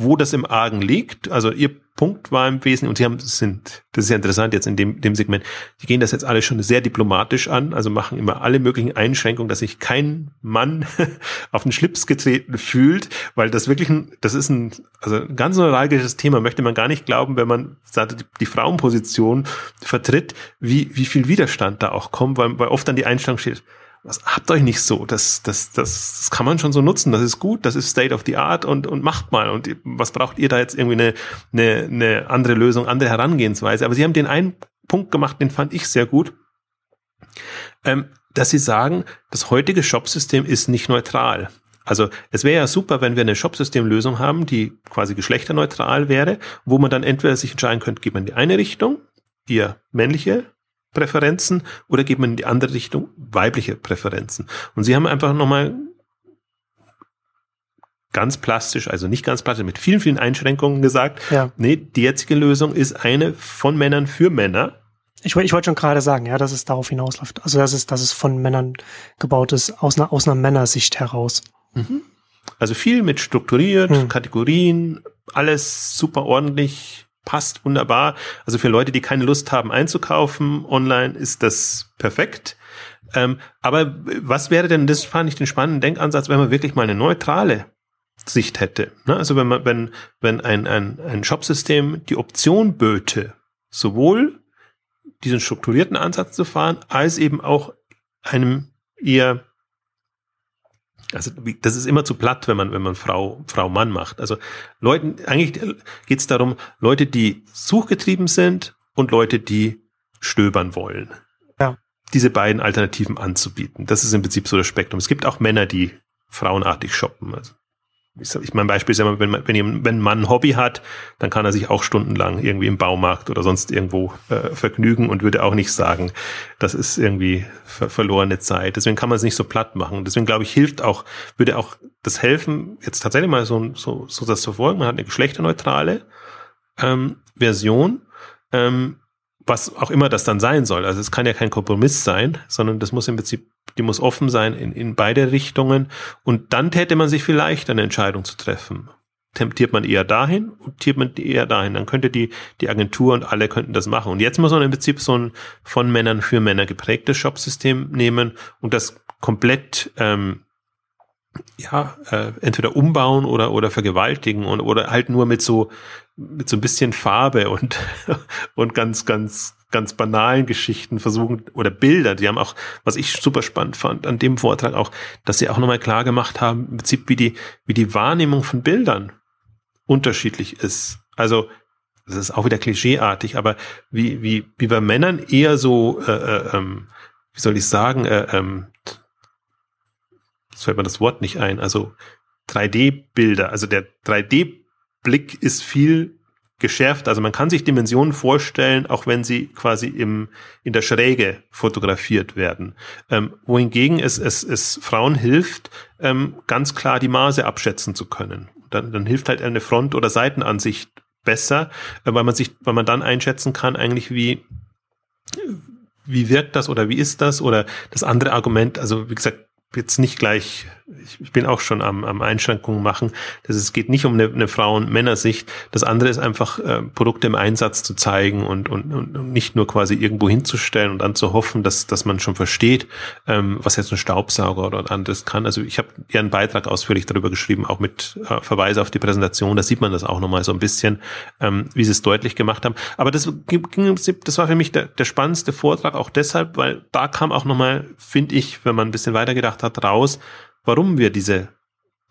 [SPEAKER 2] wo das im Argen liegt. Also ihr Punkt war im Wesentlichen, und sie haben, sind, das ist ja interessant jetzt in dem, dem Segment, die gehen das jetzt alle schon sehr diplomatisch an, also machen immer alle möglichen Einschränkungen, dass sich kein Mann auf den Schlips getreten fühlt, weil das wirklich ein, das ist ein, also ein ganz neuralgisches Thema, möchte man gar nicht glauben, wenn man die Frauenposition vertritt, wie, wie viel Widerstand da auch kommt, weil, weil oft dann die Einstellung steht, was habt euch nicht so. Das, das, das, das kann man schon so nutzen. Das ist gut. Das ist State of the Art und, und macht mal. Und was braucht ihr da jetzt irgendwie eine, eine, eine andere Lösung, andere Herangehensweise? Aber sie haben den einen Punkt gemacht, den fand ich sehr gut. Ähm, dass sie sagen, das heutige Shopsystem ist nicht neutral. Also es wäre ja super, wenn wir eine Shopsystemlösung haben, die quasi geschlechterneutral wäre, wo man dann entweder sich entscheiden könnte, geht man in die eine Richtung, ihr männliche Präferenzen oder geht man in die andere Richtung weibliche Präferenzen? Und sie haben einfach nochmal ganz plastisch, also nicht ganz plastisch, mit vielen, vielen Einschränkungen gesagt, ja. nee, die jetzige Lösung ist eine von Männern für Männer.
[SPEAKER 1] Ich, ich wollte schon gerade sagen, ja, dass es darauf hinausläuft. Also, dass es, dass es von Männern gebaut ist, aus einer, aus einer Männersicht heraus.
[SPEAKER 2] Mhm. Also viel mit strukturiert, mhm. Kategorien, alles super ordentlich passt wunderbar. Also für Leute, die keine Lust haben einzukaufen online, ist das perfekt. Ähm, aber was wäre denn, das fand ich den spannenden Denkansatz, wenn man wirklich mal eine neutrale Sicht hätte. Ne? Also wenn man, wenn, wenn ein, ein, ein Shopsystem die Option böte, sowohl diesen strukturierten Ansatz zu fahren, als eben auch einem eher also das ist immer zu platt, wenn man, wenn man Frau, Frau Mann macht. Also Leuten, eigentlich geht es darum, Leute, die suchgetrieben sind und Leute, die stöbern wollen. Ja. Diese beiden Alternativen anzubieten. Das ist im Prinzip so das Spektrum. Es gibt auch Männer, die frauenartig shoppen. Also ich, mein Beispiel ist ja, wenn, man, wenn, wenn Mann ein Hobby hat, dann kann er sich auch stundenlang irgendwie im Baumarkt oder sonst irgendwo äh, vergnügen und würde auch nicht sagen, das ist irgendwie ver verlorene Zeit. Deswegen kann man es nicht so platt machen. Deswegen glaube ich, hilft auch, würde auch das helfen, jetzt tatsächlich mal so, so, so das zu folgen. Man hat eine geschlechterneutrale ähm, Version, ähm, was auch immer das dann sein soll. Also es kann ja kein Kompromiss sein, sondern das muss im Prinzip die muss offen sein in, in beide Richtungen. Und dann täte man sich vielleicht eine Entscheidung zu treffen. Temptiert man eher dahin, temptiert man eher dahin. Dann könnte die, die Agentur und alle könnten das machen. Und jetzt muss man im Prinzip so ein von Männern für Männer geprägtes Shopsystem nehmen und das komplett ähm, ja, äh, entweder umbauen oder, oder vergewaltigen und, oder halt nur mit so, mit so ein bisschen Farbe und, und ganz, ganz, ganz banalen Geschichten versuchen oder Bilder, die haben auch, was ich super spannend fand an dem Vortrag auch, dass sie auch nochmal klar gemacht haben, im Prinzip wie die, wie die Wahrnehmung von Bildern unterschiedlich ist. Also, das ist auch wieder klischeeartig, aber wie, wie, wie bei Männern eher so, äh, äh, ähm, wie soll ich sagen, äh, ähm, fällt mir das Wort nicht ein, also 3D-Bilder, also der 3D-Blick ist viel geschärft. Also man kann sich Dimensionen vorstellen, auch wenn sie quasi im, in der Schräge fotografiert werden. Ähm, wohingegen es, es, es Frauen hilft, ähm, ganz klar die Maße abschätzen zu können. Dann, dann hilft halt eine Front- oder Seitenansicht besser, äh, weil man sich, weil man dann einschätzen kann, eigentlich wie, wie wirkt das oder wie ist das? Oder das andere Argument, also wie gesagt, jetzt nicht gleich, ich bin auch schon am, am Einschränkungen machen. Das es geht nicht um eine, eine Frauen-Männer-Sicht. Das andere ist einfach, äh, Produkte im Einsatz zu zeigen und, und, und nicht nur quasi irgendwo hinzustellen und dann zu hoffen, dass, dass man schon versteht, ähm, was jetzt ein Staubsauger oder anderes kann. Also ich habe ja einen Beitrag ausführlich darüber geschrieben, auch mit äh, Verweise auf die Präsentation. Da sieht man das auch nochmal so ein bisschen, ähm, wie sie es deutlich gemacht haben. Aber das das war für mich der, der spannendste Vortrag, auch deshalb, weil da kam auch nochmal, finde ich, wenn man ein bisschen weitergedacht gemacht hat, raus, warum wir diese,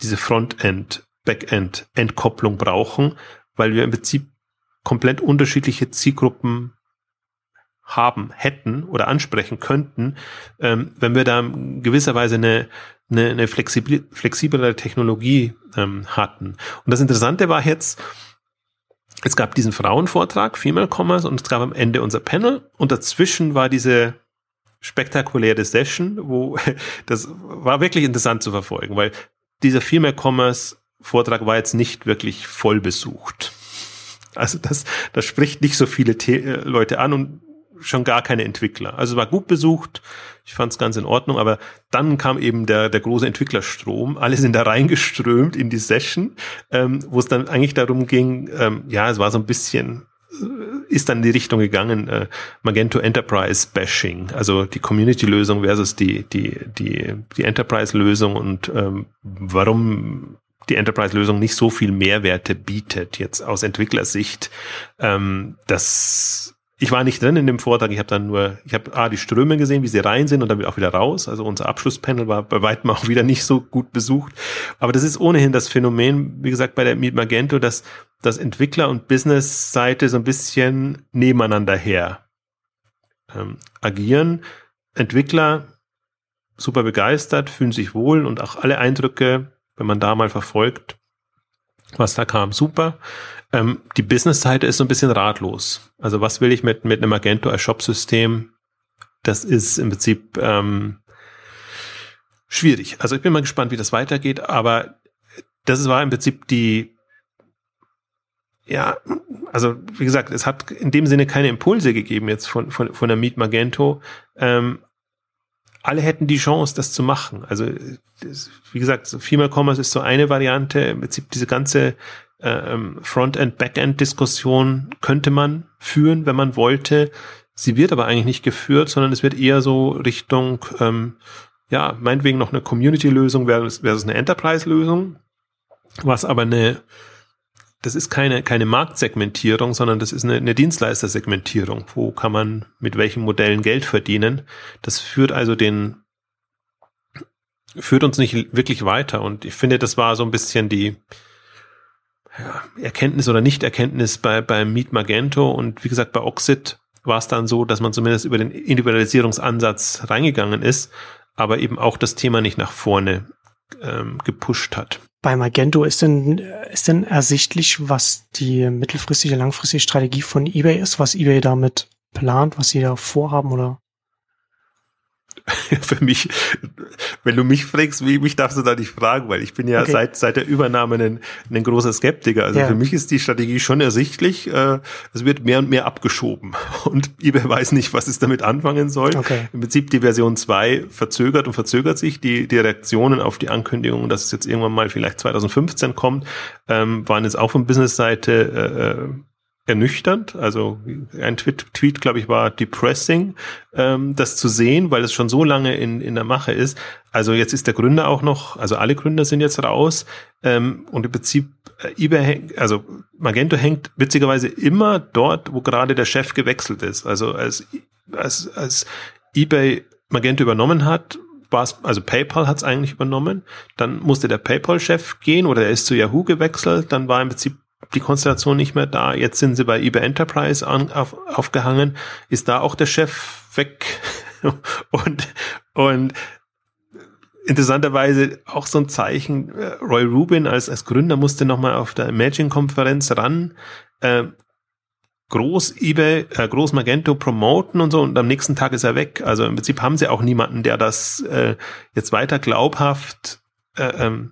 [SPEAKER 2] diese Frontend, Backend, Entkopplung brauchen, weil wir im Prinzip komplett unterschiedliche Zielgruppen haben, hätten oder ansprechen könnten, ähm, wenn wir da gewisserweise eine, eine, eine flexible, flexiblere Technologie ähm, hatten. Und das Interessante war jetzt, es gab diesen Frauenvortrag, Female Commerce, und es gab am Ende unser Panel und dazwischen war diese spektakuläre Session, wo das war wirklich interessant zu verfolgen, weil dieser Female Commerce Vortrag war jetzt nicht wirklich voll besucht. Also das, das spricht nicht so viele The äh, Leute an und schon gar keine Entwickler. Also es war gut besucht, ich fand es ganz in Ordnung, aber dann kam eben der, der große Entwicklerstrom, alle sind da reingeströmt in die Session, ähm, wo es dann eigentlich darum ging, ähm, ja, es war so ein bisschen ist dann in die Richtung gegangen, äh, Magento Enterprise Bashing, also die Community-Lösung versus die, die, die, die Enterprise-Lösung und ähm, warum die Enterprise-Lösung nicht so viel Mehrwerte bietet, jetzt aus Entwicklersicht. Ähm, das ich war nicht drin in dem Vortrag, ich habe dann nur, ich habe ah, die Ströme gesehen, wie sie rein sind und dann auch wieder raus. Also unser Abschlusspanel war bei weitem auch wieder nicht so gut besucht. Aber das ist ohnehin das Phänomen, wie gesagt, bei der Meet Magento, dass, dass Entwickler- und Business-Seite so ein bisschen nebeneinander her ähm, agieren. Entwickler super begeistert, fühlen sich wohl und auch alle Eindrücke, wenn man da mal verfolgt, was da kam, super. Ähm, die Business-Seite ist so ein bisschen ratlos. Also was will ich mit, mit einem Magento als Shop-System? Das ist im Prinzip ähm, schwierig. Also ich bin mal gespannt, wie das weitergeht, aber das war im Prinzip die, ja, also wie gesagt, es hat in dem Sinne keine Impulse gegeben jetzt von, von, von der Meet Magento. Ähm, alle hätten die Chance, das zu machen. Also wie gesagt, so Female Commerce ist so eine Variante. Im Prinzip diese ganze ähm, Frontend-Backend-Diskussion könnte man führen, wenn man wollte. Sie wird aber eigentlich nicht geführt, sondern es wird eher so Richtung, ähm, ja, meinetwegen noch eine Community-Lösung versus, versus eine Enterprise-Lösung, was aber eine, das ist keine, keine Marktsegmentierung, sondern das ist eine, eine Dienstleistersegmentierung. Wo kann man mit welchen Modellen Geld verdienen? Das führt also den, führt uns nicht wirklich weiter. Und ich finde, das war so ein bisschen die, ja, Erkenntnis oder Nichterkenntnis bei, bei Meet Magento und wie gesagt bei Oxid war es dann so, dass man zumindest über den Individualisierungsansatz reingegangen ist, aber eben auch das Thema nicht nach vorne ähm, gepusht hat.
[SPEAKER 1] Bei Magento ist denn, ist denn ersichtlich, was die mittelfristige, langfristige Strategie von eBay ist, was eBay damit plant, was sie da vorhaben oder?
[SPEAKER 2] für mich, wenn du mich fragst, wie, mich darfst du da nicht fragen, weil ich bin ja okay. seit, seit der Übernahme ein, ein großer Skeptiker. Also ja. für mich ist die Strategie schon ersichtlich. Äh, es wird mehr und mehr abgeschoben und eBay weiß nicht, was es damit anfangen soll. Okay. Im Prinzip die Version 2 verzögert und verzögert sich. Die, die Reaktionen auf die Ankündigung, dass es jetzt irgendwann mal vielleicht 2015 kommt, ähm, waren jetzt auch von Businessseite äh, ernüchternd. Also ein Tweet, Tweet glaube ich, war depressing, ähm, das zu sehen, weil es schon so lange in, in der Mache ist. Also jetzt ist der Gründer auch noch, also alle Gründer sind jetzt raus ähm, und im Prinzip äh, eBay, also Magento hängt witzigerweise immer dort, wo gerade der Chef gewechselt ist. Also als, als, als eBay Magento übernommen hat, war es, also PayPal hat es eigentlich übernommen, dann musste der PayPal-Chef gehen oder er ist zu Yahoo gewechselt, dann war im Prinzip die Konstellation nicht mehr da. Jetzt sind sie bei eBay Enterprise an, auf, aufgehangen. Ist da auch der Chef weg? und, und interessanterweise auch so ein Zeichen. Äh, Roy Rubin als, als Gründer musste nochmal auf der Imagine-Konferenz ran. Äh, groß eBay, äh, groß Magento promoten und so und am nächsten Tag ist er weg. Also im Prinzip haben sie auch niemanden, der das äh, jetzt weiter glaubhaft äh, ähm,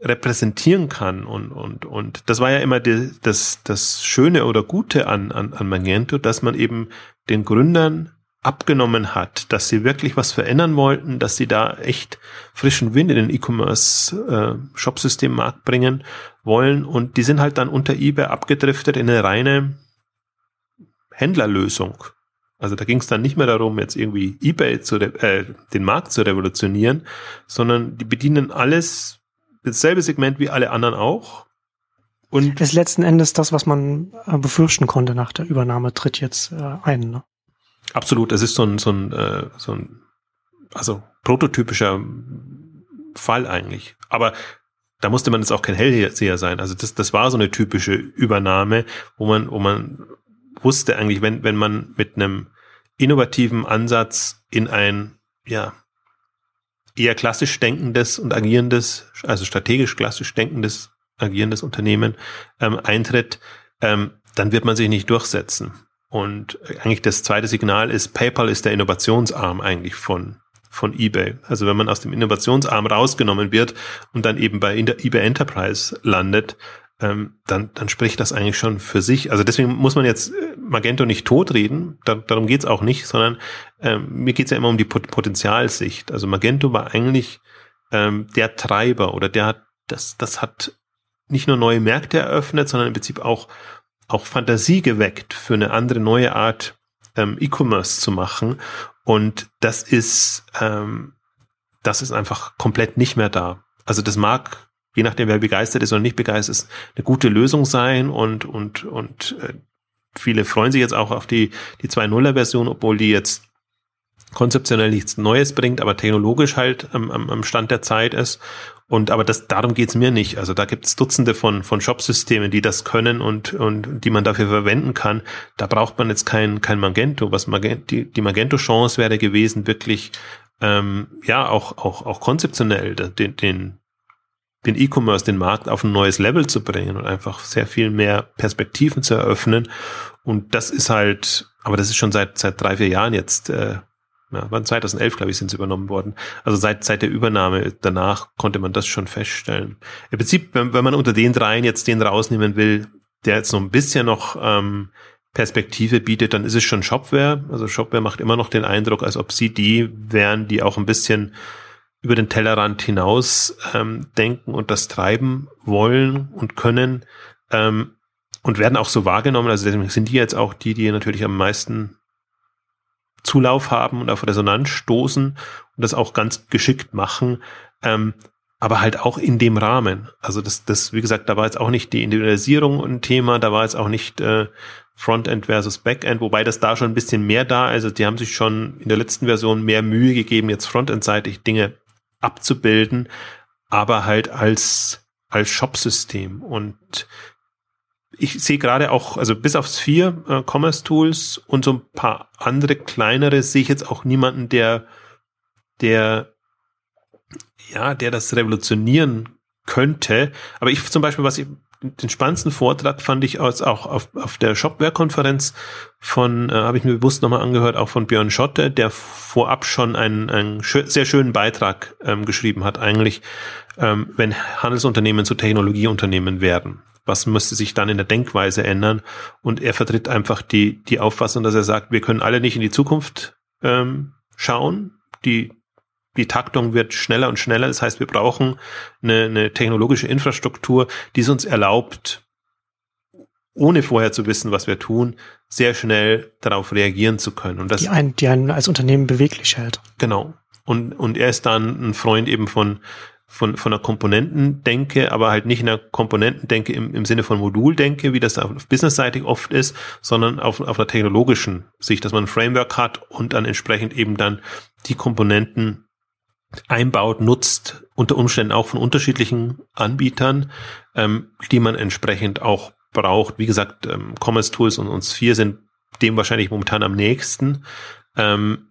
[SPEAKER 2] repräsentieren kann und und und das war ja immer die, das das Schöne oder Gute an, an an Magento, dass man eben den Gründern abgenommen hat, dass sie wirklich was verändern wollten, dass sie da echt frischen Wind in den E-Commerce-Shopsystemmarkt äh, bringen wollen. Und die sind halt dann unter eBay abgedriftet in eine reine Händlerlösung. Also da ging es dann nicht mehr darum, jetzt irgendwie eBay zu äh, den Markt zu revolutionieren, sondern die bedienen alles dasselbe Segment wie alle anderen auch.
[SPEAKER 1] Und ist letzten Endes das, was man äh, befürchten konnte nach der Übernahme, tritt jetzt äh, ein. Ne?
[SPEAKER 2] Absolut, es ist so ein, so ein, äh, so ein also prototypischer Fall eigentlich. Aber da musste man jetzt auch kein Hellseher sein. Also das, das war so eine typische Übernahme, wo man, wo man wusste eigentlich, wenn, wenn man mit einem innovativen Ansatz in ein, ja, eher klassisch denkendes und agierendes, also strategisch klassisch denkendes, agierendes Unternehmen ähm, eintritt, ähm, dann wird man sich nicht durchsetzen. Und eigentlich das zweite Signal ist, PayPal ist der Innovationsarm eigentlich von, von eBay. Also wenn man aus dem Innovationsarm rausgenommen wird und dann eben bei eBay Enterprise landet, ähm, dann, dann spricht das eigentlich schon für sich. Also deswegen muss man jetzt äh, Magento nicht totreden, da, darum geht's auch nicht, sondern ähm, mir geht's ja immer um die Potenzialsicht. Also Magento war eigentlich ähm, der Treiber oder der hat, das, das hat nicht nur neue Märkte eröffnet, sondern im Prinzip auch auch Fantasie geweckt für eine andere neue Art ähm, E-Commerce zu machen. Und das ist, ähm, das ist einfach komplett nicht mehr da. Also das mag, je nachdem wer begeistert ist oder nicht begeistert ist, eine gute Lösung sein und, und, und äh, viele freuen sich jetzt auch auf die, die 2.0er Version, obwohl die jetzt konzeptionell nichts Neues bringt, aber technologisch halt am, am, am Stand der Zeit ist. Und aber das darum geht's mir nicht. Also da gibt's Dutzende von von Shopsystemen, die das können und und die man dafür verwenden kann. Da braucht man jetzt kein kein Magento. Was Magento, die, die Magento Chance wäre gewesen, wirklich ähm, ja auch auch auch konzeptionell den den den E-Commerce, den Markt auf ein neues Level zu bringen und einfach sehr viel mehr Perspektiven zu eröffnen. Und das ist halt, aber das ist schon seit seit drei vier Jahren jetzt äh, ja, wann 2011, glaube ich, sind sie übernommen worden. Also seit, seit der Übernahme danach konnte man das schon feststellen. Im Prinzip, wenn, wenn man unter den dreien jetzt den rausnehmen will, der jetzt so ein bisschen noch ähm, Perspektive bietet, dann ist es schon Shopware. Also Shopware macht immer noch den Eindruck, als ob sie die wären, die auch ein bisschen über den Tellerrand hinaus ähm, denken und das treiben wollen und können ähm, und werden auch so wahrgenommen. Also deswegen sind die jetzt auch die, die natürlich am meisten Zulauf haben und auf Resonanz stoßen und das auch ganz geschickt machen. Ähm, aber halt auch in dem Rahmen. Also das, das, wie gesagt, da war jetzt auch nicht die Individualisierung ein Thema, da war jetzt auch nicht äh, Frontend versus Backend, wobei das da schon ein bisschen mehr da, also die haben sich schon in der letzten Version mehr Mühe gegeben, jetzt frontendseitig Dinge abzubilden, aber halt als als Shop-System und ich sehe gerade auch, also bis aufs vier äh, Commerce Tools und so ein paar andere kleinere sehe ich jetzt auch niemanden, der, der, ja, der das revolutionieren könnte. Aber ich zum Beispiel, was ich, den spannendsten Vortrag fand ich aus, auch auf, auf der Shopware-Konferenz von, äh, habe ich mir bewusst nochmal angehört, auch von Björn Schotte, der vorab schon einen, einen schö sehr schönen Beitrag ähm, geschrieben hat, eigentlich, ähm, wenn Handelsunternehmen zu Technologieunternehmen werden was müsste sich dann in der Denkweise ändern? Und er vertritt einfach die, die Auffassung, dass er sagt, wir können alle nicht in die Zukunft ähm, schauen. Die, die Taktung wird schneller und schneller. Das heißt, wir brauchen eine, eine technologische Infrastruktur, die es uns erlaubt, ohne vorher zu wissen, was wir tun, sehr schnell darauf reagieren zu können. Und das,
[SPEAKER 1] die, einen, die einen als Unternehmen beweglich hält.
[SPEAKER 2] Genau. Und, und er ist dann ein Freund eben von von, von einer Komponentendenke, aber halt nicht in einer Komponentendenke im, im Sinne von Moduldenke, wie das auf businessseitig oft ist, sondern auf, auf einer technologischen Sicht, dass man ein Framework hat und dann entsprechend eben dann die Komponenten einbaut, nutzt, unter Umständen auch von unterschiedlichen Anbietern, ähm, die man entsprechend auch braucht. Wie gesagt, ähm, Commerce Tools und uns vier sind dem wahrscheinlich momentan am nächsten. Ähm,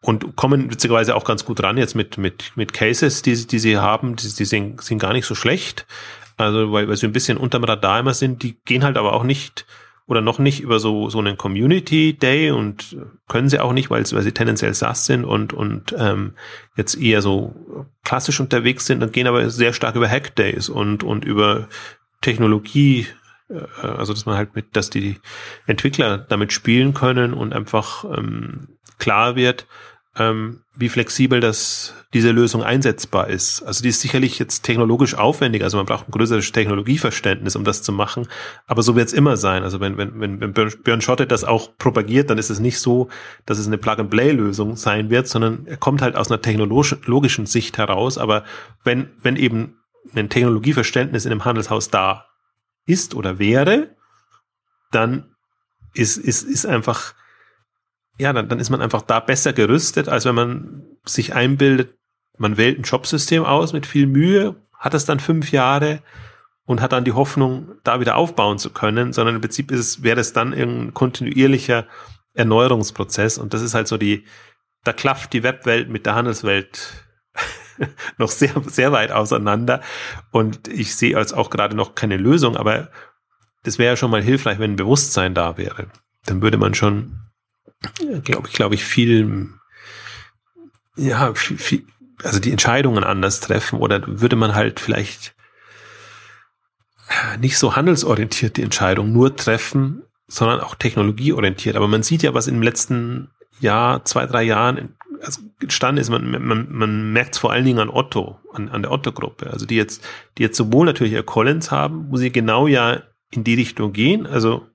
[SPEAKER 2] und kommen witzigerweise auch ganz gut ran jetzt mit, mit, mit Cases, die, die sie haben, die, die sind, sind gar nicht so schlecht. Also, weil, weil sie ein bisschen unterm Radar immer sind, die gehen halt aber auch nicht oder noch nicht über so, so einen Community Day und können sie auch nicht, weil, weil sie tendenziell SaaS sind und, und ähm, jetzt eher so klassisch unterwegs sind und gehen aber sehr stark über Hack Days und, und über Technologie Äh, also dass man halt mit, dass die Entwickler damit spielen können und einfach ähm, klar wird, ähm, wie flexibel das diese Lösung einsetzbar ist. Also die ist sicherlich jetzt technologisch aufwendig, also man braucht ein größeres Technologieverständnis, um das zu machen, aber so wird es immer sein. Also wenn, wenn, wenn, Björn Schottet das auch propagiert, dann ist es nicht so, dass es eine Plug-and-Play-Lösung sein wird, sondern er kommt halt aus einer technologischen Sicht heraus, aber wenn, wenn eben ein Technologieverständnis in einem Handelshaus da ist oder wäre, dann ist, ist, ist einfach ja, dann, dann ist man einfach da besser gerüstet, als wenn man sich einbildet, man wählt ein Jobsystem aus mit viel Mühe, hat es dann fünf Jahre und hat dann die Hoffnung, da wieder aufbauen zu können, sondern im Prinzip ist wäre es dann ein kontinuierlicher Erneuerungsprozess und das ist halt so die, da klafft die Webwelt mit der Handelswelt noch sehr, sehr weit auseinander und ich sehe als auch gerade noch keine Lösung, aber das wäre ja schon mal hilfreich, wenn ein Bewusstsein da wäre. Dann würde man schon glaube ich, glaube ich, viel, ja, viel, viel, also die Entscheidungen anders treffen oder würde man halt vielleicht nicht so handelsorientiert die Entscheidung nur treffen, sondern auch technologieorientiert. Aber man sieht ja, was im letzten Jahr, zwei, drei Jahren also entstanden ist. Man, man, man merkt es vor allen Dingen an Otto, an, an der Otto-Gruppe. Also die jetzt, die jetzt sowohl natürlich ihr Collins haben, wo sie genau ja in die Richtung gehen, also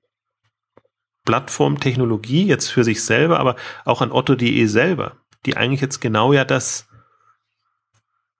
[SPEAKER 2] Plattformtechnologie jetzt für sich selber, aber auch an Otto.de selber, die eigentlich jetzt genau ja das,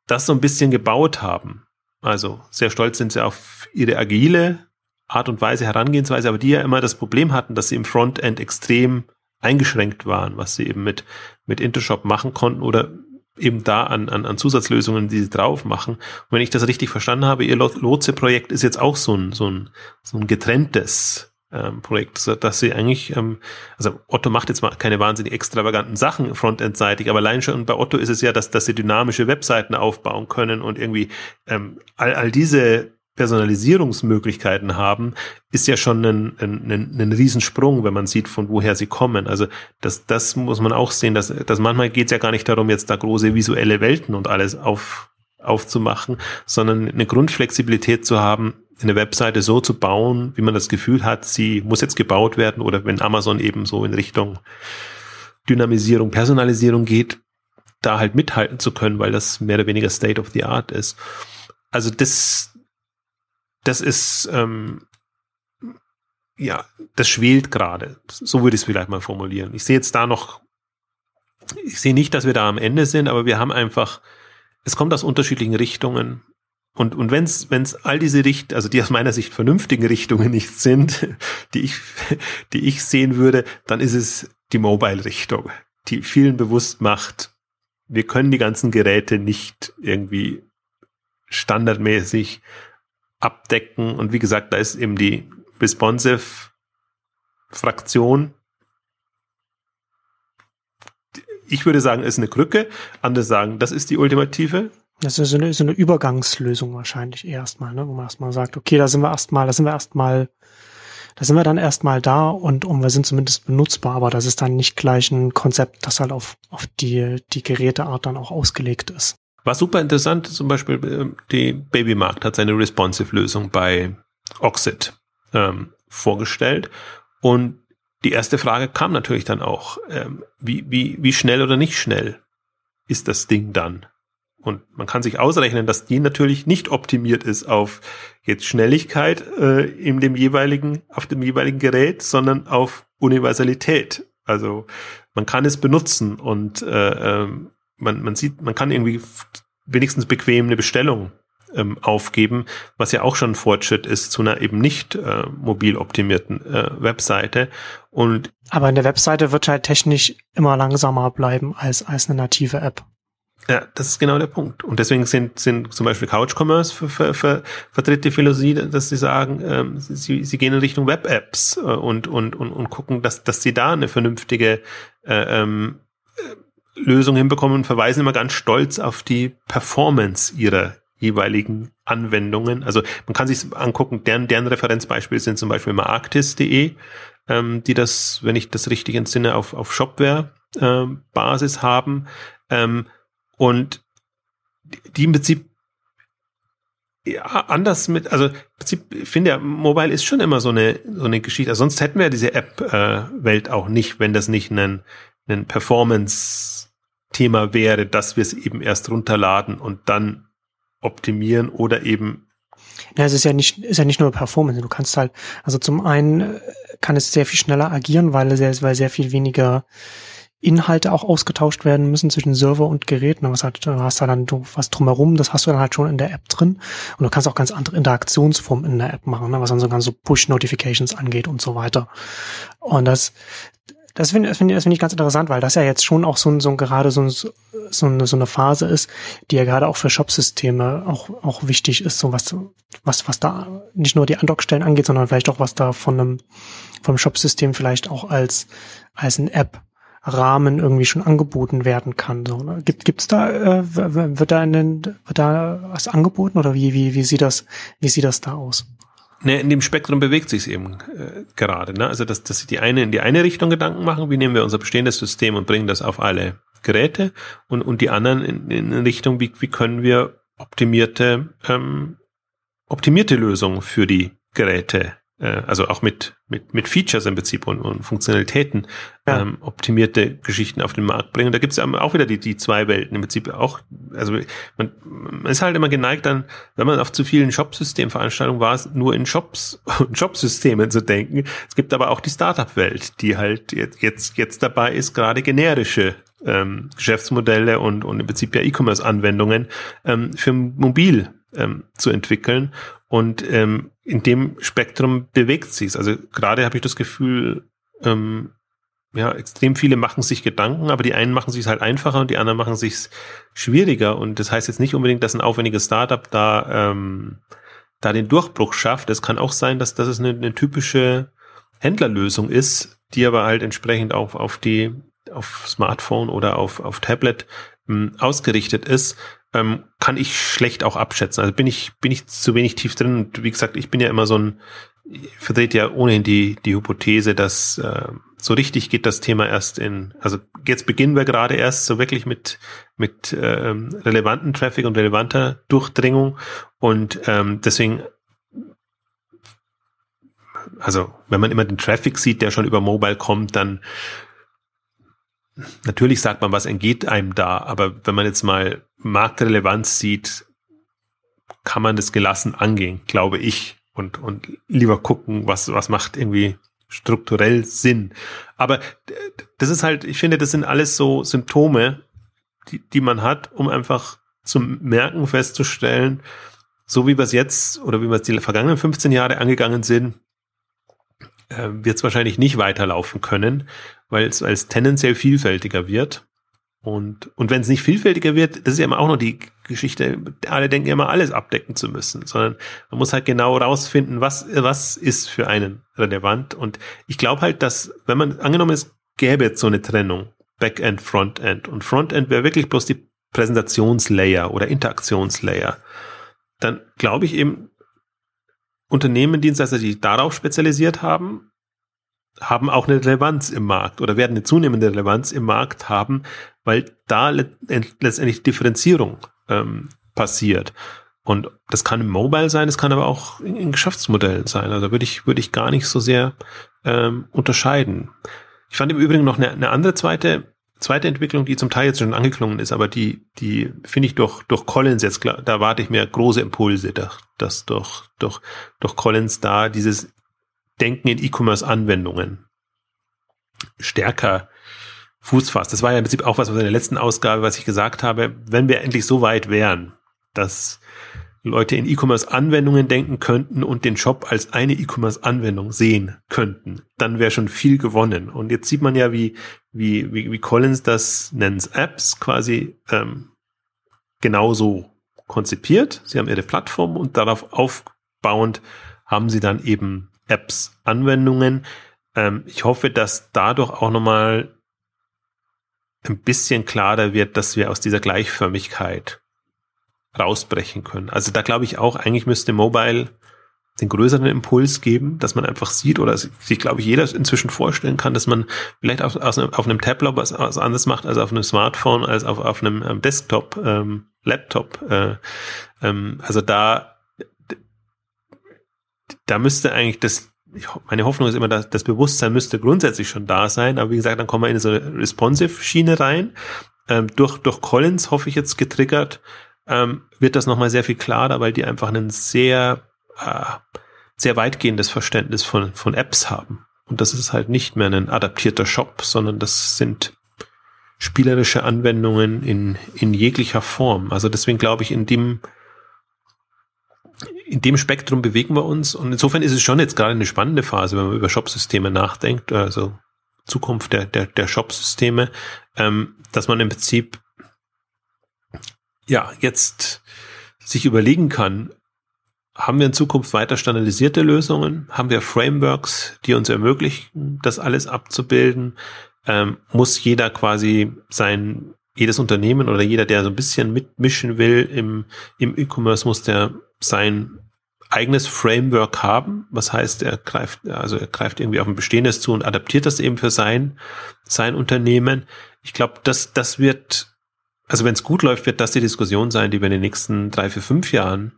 [SPEAKER 2] das so ein bisschen gebaut haben. Also sehr stolz sind sie auf ihre agile Art und Weise, Herangehensweise, aber die ja immer das Problem hatten, dass sie im Frontend extrem eingeschränkt waren, was sie eben mit, mit Intershop machen konnten oder eben da an, an, an Zusatzlösungen, die sie drauf machen. Und wenn ich das richtig verstanden habe, ihr Lotse-Projekt ist jetzt auch so ein, so ein, so ein getrenntes ähm, Projekt, dass sie eigentlich, ähm, also Otto macht jetzt mal keine wahnsinnig extravaganten Sachen frontendseitig, aber allein schon bei Otto ist es ja, dass, dass sie dynamische Webseiten aufbauen können und irgendwie ähm, all, all diese Personalisierungsmöglichkeiten haben, ist ja schon ein, ein, ein, ein Riesensprung, wenn man sieht, von woher sie kommen. Also das, das muss man auch sehen, dass, dass manchmal geht es ja gar nicht darum, jetzt da große visuelle Welten und alles auf, aufzumachen, sondern eine Grundflexibilität zu haben, eine Webseite so zu bauen, wie man das Gefühl hat, sie muss jetzt gebaut werden oder wenn Amazon eben so in Richtung Dynamisierung, Personalisierung geht, da halt mithalten zu können, weil das mehr oder weniger State of the Art ist. Also das, das ist, ähm, ja, das schwelt gerade. So würde ich es vielleicht mal formulieren. Ich sehe jetzt da noch, ich sehe nicht, dass wir da am Ende sind, aber wir haben einfach, es kommt aus unterschiedlichen Richtungen. Und, und wenn es all diese Richt, also die aus meiner Sicht vernünftigen Richtungen nicht sind, die ich, die ich sehen würde, dann ist es die Mobile-Richtung, die vielen bewusst macht, wir können die ganzen Geräte nicht irgendwie standardmäßig abdecken. Und wie gesagt, da ist eben die responsive Fraktion. Ich würde sagen, ist eine Krücke. Andere sagen, das ist die ultimative.
[SPEAKER 1] Das ist so eine, so eine Übergangslösung wahrscheinlich erstmal, ne? wo man erstmal sagt, okay, da sind wir erstmal, da sind wir erstmal, da sind wir dann erstmal da und, und wir sind zumindest benutzbar, aber das ist dann nicht gleich ein Konzept, das halt auf, auf die, die Geräteart dann auch ausgelegt ist.
[SPEAKER 2] War super interessant, zum Beispiel äh, die Babymarkt hat seine Responsive-Lösung bei Oxid ähm, vorgestellt und die erste Frage kam natürlich dann auch, ähm, wie, wie, wie schnell oder nicht schnell ist das Ding dann? Und man kann sich ausrechnen, dass die natürlich nicht optimiert ist auf jetzt Schnelligkeit äh, in dem jeweiligen, auf dem jeweiligen Gerät, sondern auf Universalität. Also man kann es benutzen und äh, ähm, man, man sieht, man kann irgendwie wenigstens bequem eine Bestellung ähm, aufgeben, was ja auch schon ein Fortschritt ist zu einer eben nicht äh, mobil optimierten äh, Webseite. Und
[SPEAKER 1] aber eine Webseite wird halt technisch immer langsamer bleiben als als eine native App.
[SPEAKER 2] Ja, das ist genau der Punkt. Und deswegen sind, sind zum Beispiel Couch Commerce ver, ver, ver, vertritt die Philosophie, dass sie sagen, ähm, sie, sie gehen in Richtung Web-Apps äh, und, und, und, und gucken, dass, dass sie da eine vernünftige äh, ähm, Lösung hinbekommen und verweisen immer ganz stolz auf die Performance ihrer jeweiligen Anwendungen. Also man kann sich angucken, deren, deren Referenzbeispiele sind zum Beispiel Marktis.de, ähm, die das, wenn ich das richtig entsinne, auf, auf Shopware-Basis ähm, haben. Ähm, und die im Prinzip ja, anders mit, also im Prinzip, finde ja, Mobile ist schon immer so eine, so eine Geschichte. Also sonst hätten wir ja diese App-Welt äh, auch nicht, wenn das nicht ein, ein Performance-Thema wäre, dass wir es eben erst runterladen und dann optimieren oder eben
[SPEAKER 1] ja, es ist ja nicht, ist ja nicht nur Performance. Du kannst halt, also zum einen äh, kann es sehr viel schneller agieren, weil sehr, weil sehr viel weniger Inhalte auch ausgetauscht werden müssen zwischen Server und Geräten. Was halt, du hast da dann was drumherum, das hast du dann halt schon in der App drin. Und du kannst auch ganz andere Interaktionsformen in der App machen, ne, was dann so ganz so Push-Notifications angeht und so weiter. Und das, das finde find, das find ich ganz interessant, weil das ja jetzt schon auch so, so gerade so, so, eine, so eine Phase ist, die ja gerade auch für Shopsysteme auch, auch wichtig ist, so was, was, was da nicht nur die Andockstellen angeht, sondern vielleicht auch was da von einem, vom Shopsystem vielleicht auch als, als ein App Rahmen irgendwie schon angeboten werden kann. So, ne? Gibt gibt's da äh, wird da in den, wird da was angeboten oder wie wie wie sieht das wie sieht das da aus?
[SPEAKER 2] Ne, in dem Spektrum bewegt sich eben äh, gerade. Ne? Also dass, dass die eine in die eine Richtung Gedanken machen, wie nehmen wir unser bestehendes System und bringen das auf alle Geräte und und die anderen in, in Richtung, wie wie können wir optimierte ähm, optimierte Lösungen für die Geräte also auch mit, mit, mit Features im Prinzip und, und Funktionalitäten ja. ähm, optimierte Geschichten auf den Markt bringen. Da gibt es auch wieder die, die zwei Welten im Prinzip auch. Also man, man ist halt immer geneigt dann, wenn man auf zu vielen Shopsystemveranstaltungen war, nur in Shops und Shopsystemen zu denken. Es gibt aber auch die Startup-Welt, die halt jetzt, jetzt, jetzt dabei ist, gerade generische ähm, Geschäftsmodelle und, und im Prinzip ja E-Commerce-Anwendungen ähm, für mobil ähm, zu entwickeln. Und ähm, in dem Spektrum bewegt sich Also gerade habe ich das Gefühl, ähm, ja, extrem viele machen sich Gedanken, aber die einen machen sich halt einfacher und die anderen machen sich schwieriger. Und das heißt jetzt nicht unbedingt, dass ein aufwendiges Startup da, ähm, da den Durchbruch schafft. Es kann auch sein, dass, dass es eine, eine typische Händlerlösung ist, die aber halt entsprechend auch auf die, auf Smartphone oder auf, auf Tablet ähm, ausgerichtet ist ähm, kann ich schlecht auch abschätzen. Also bin ich, bin ich zu wenig tief drin. Und wie gesagt, ich bin ja immer so ein, verdreht ja ohnehin die, die Hypothese, dass äh, so richtig geht das Thema erst in, also jetzt beginnen wir gerade erst so wirklich mit, mit ähm, relevanten Traffic und relevanter Durchdringung. Und ähm, deswegen also wenn man immer den Traffic sieht, der schon über Mobile kommt, dann natürlich sagt man, was entgeht einem da, aber wenn man jetzt mal Marktrelevanz sieht, kann man das gelassen angehen, glaube ich, und, und lieber gucken, was, was macht irgendwie strukturell Sinn. Aber das ist halt, ich finde, das sind alles so Symptome, die, die man hat, um einfach zu merken, festzustellen, so wie wir es jetzt oder wie wir es die vergangenen 15 Jahre angegangen sind, äh, wird es wahrscheinlich nicht weiterlaufen können, weil es, weil es tendenziell vielfältiger wird. Und, und wenn es nicht vielfältiger wird, das ist ja immer auch noch die Geschichte, alle denken immer alles abdecken zu müssen, sondern man muss halt genau rausfinden, was, was ist für einen relevant. Und ich glaube halt, dass, wenn man angenommen ist, gäbe jetzt so eine Trennung, Backend, Frontend, und Frontend wäre wirklich bloß die Präsentationslayer oder Interaktionslayer, dann glaube ich eben, Unternehmen, Dienstleister, die darauf spezialisiert haben, haben auch eine Relevanz im Markt oder werden eine zunehmende Relevanz im Markt haben, weil da letztendlich Differenzierung ähm, passiert. Und das kann im Mobile sein, das kann aber auch in, Geschäftsmodellen sein. Also würde ich, würde ich gar nicht so sehr ähm, unterscheiden. Ich fand im Übrigen noch eine, eine andere zweite zweite Entwicklung, die zum Teil jetzt schon angeklungen ist, aber die, die finde ich durch, durch Collins jetzt, klar, da warte ich mir große Impulse, dass, dass durch, durch, durch Collins da dieses Denken in E-Commerce-Anwendungen stärker Fuß fasst. Das war ja im Prinzip auch was in der letzten Ausgabe, was ich gesagt habe, wenn wir endlich so weit wären, dass Leute in E-Commerce-Anwendungen denken könnten und den Shop als eine E-Commerce-Anwendung sehen könnten, dann wäre schon viel gewonnen. Und jetzt sieht man ja, wie, wie, wie, wie Collins das nennt, Apps quasi ähm, genauso konzipiert. Sie haben ihre Plattform und darauf aufbauend haben sie dann eben Apps, Anwendungen. Ähm, ich hoffe, dass dadurch auch nochmal ein bisschen klarer wird, dass wir aus dieser Gleichförmigkeit rausbrechen können. Also da glaube ich auch, eigentlich müsste Mobile den größeren Impuls geben, dass man einfach sieht oder sich, glaube ich, jeder inzwischen vorstellen kann, dass man vielleicht auf, auf, einem Tablet was, was anderes macht als auf einem Smartphone, als auf, auf einem ähm, Desktop, ähm, Laptop. Äh, ähm, also da da müsste eigentlich das, meine Hoffnung ist immer, dass das Bewusstsein müsste grundsätzlich schon da sein, aber wie gesagt, dann kommen wir in so eine Responsive-Schiene rein. Ähm, durch, durch Collins hoffe ich jetzt getriggert, ähm, wird das nochmal sehr viel klarer, weil die einfach ein sehr, äh, sehr weitgehendes Verständnis von, von Apps haben. Und das ist halt nicht mehr ein adaptierter Shop, sondern das sind spielerische Anwendungen in, in jeglicher Form. Also deswegen glaube ich, in dem, in dem Spektrum bewegen wir uns. Und insofern ist es schon jetzt gerade eine spannende Phase, wenn man über Shop-Systeme nachdenkt, also Zukunft der, der, der Shop-Systeme, ähm, dass man im Prinzip ja jetzt sich überlegen kann, haben wir in Zukunft weiter standardisierte Lösungen? Haben wir Frameworks, die uns ermöglichen, das alles abzubilden? Ähm, muss jeder quasi sein, jedes Unternehmen oder jeder, der so ein bisschen mitmischen will im, im E-Commerce, muss der sein eigenes Framework haben. Was heißt, er greift, also er greift irgendwie auf ein bestehendes zu und adaptiert das eben für sein, sein Unternehmen. Ich glaube, das, das wird, also wenn es gut läuft, wird das die Diskussion sein, die wir in den nächsten drei, vier, fünf Jahren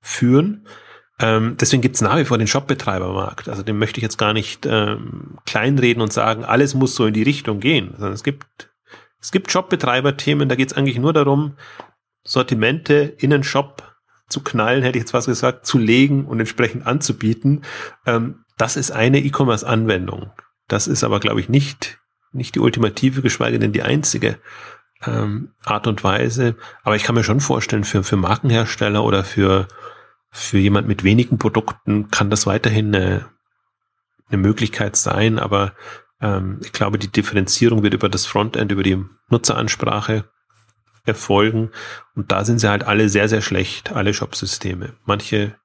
[SPEAKER 2] führen. Ähm, deswegen gibt es nach wie vor den Shopbetreibermarkt. Also den möchte ich jetzt gar nicht ähm, kleinreden und sagen, alles muss so in die Richtung gehen. Sondern es gibt, es gibt Shopbetreiber-Themen, da geht es eigentlich nur darum, Sortimente in den Shop zu knallen, hätte ich jetzt was gesagt, zu legen und entsprechend anzubieten. Ähm, das ist eine E-Commerce-Anwendung. Das ist aber, glaube ich, nicht, nicht die ultimative, geschweige denn die einzige ähm, Art und Weise. Aber ich kann mir schon vorstellen, für, für Markenhersteller oder für für jemand mit wenigen Produkten kann das weiterhin eine, eine Möglichkeit sein, aber ähm, ich glaube, die Differenzierung wird über das Frontend, über die Nutzeransprache erfolgen. Und da sind sie halt alle sehr, sehr schlecht, alle Shop-Systeme. Manche,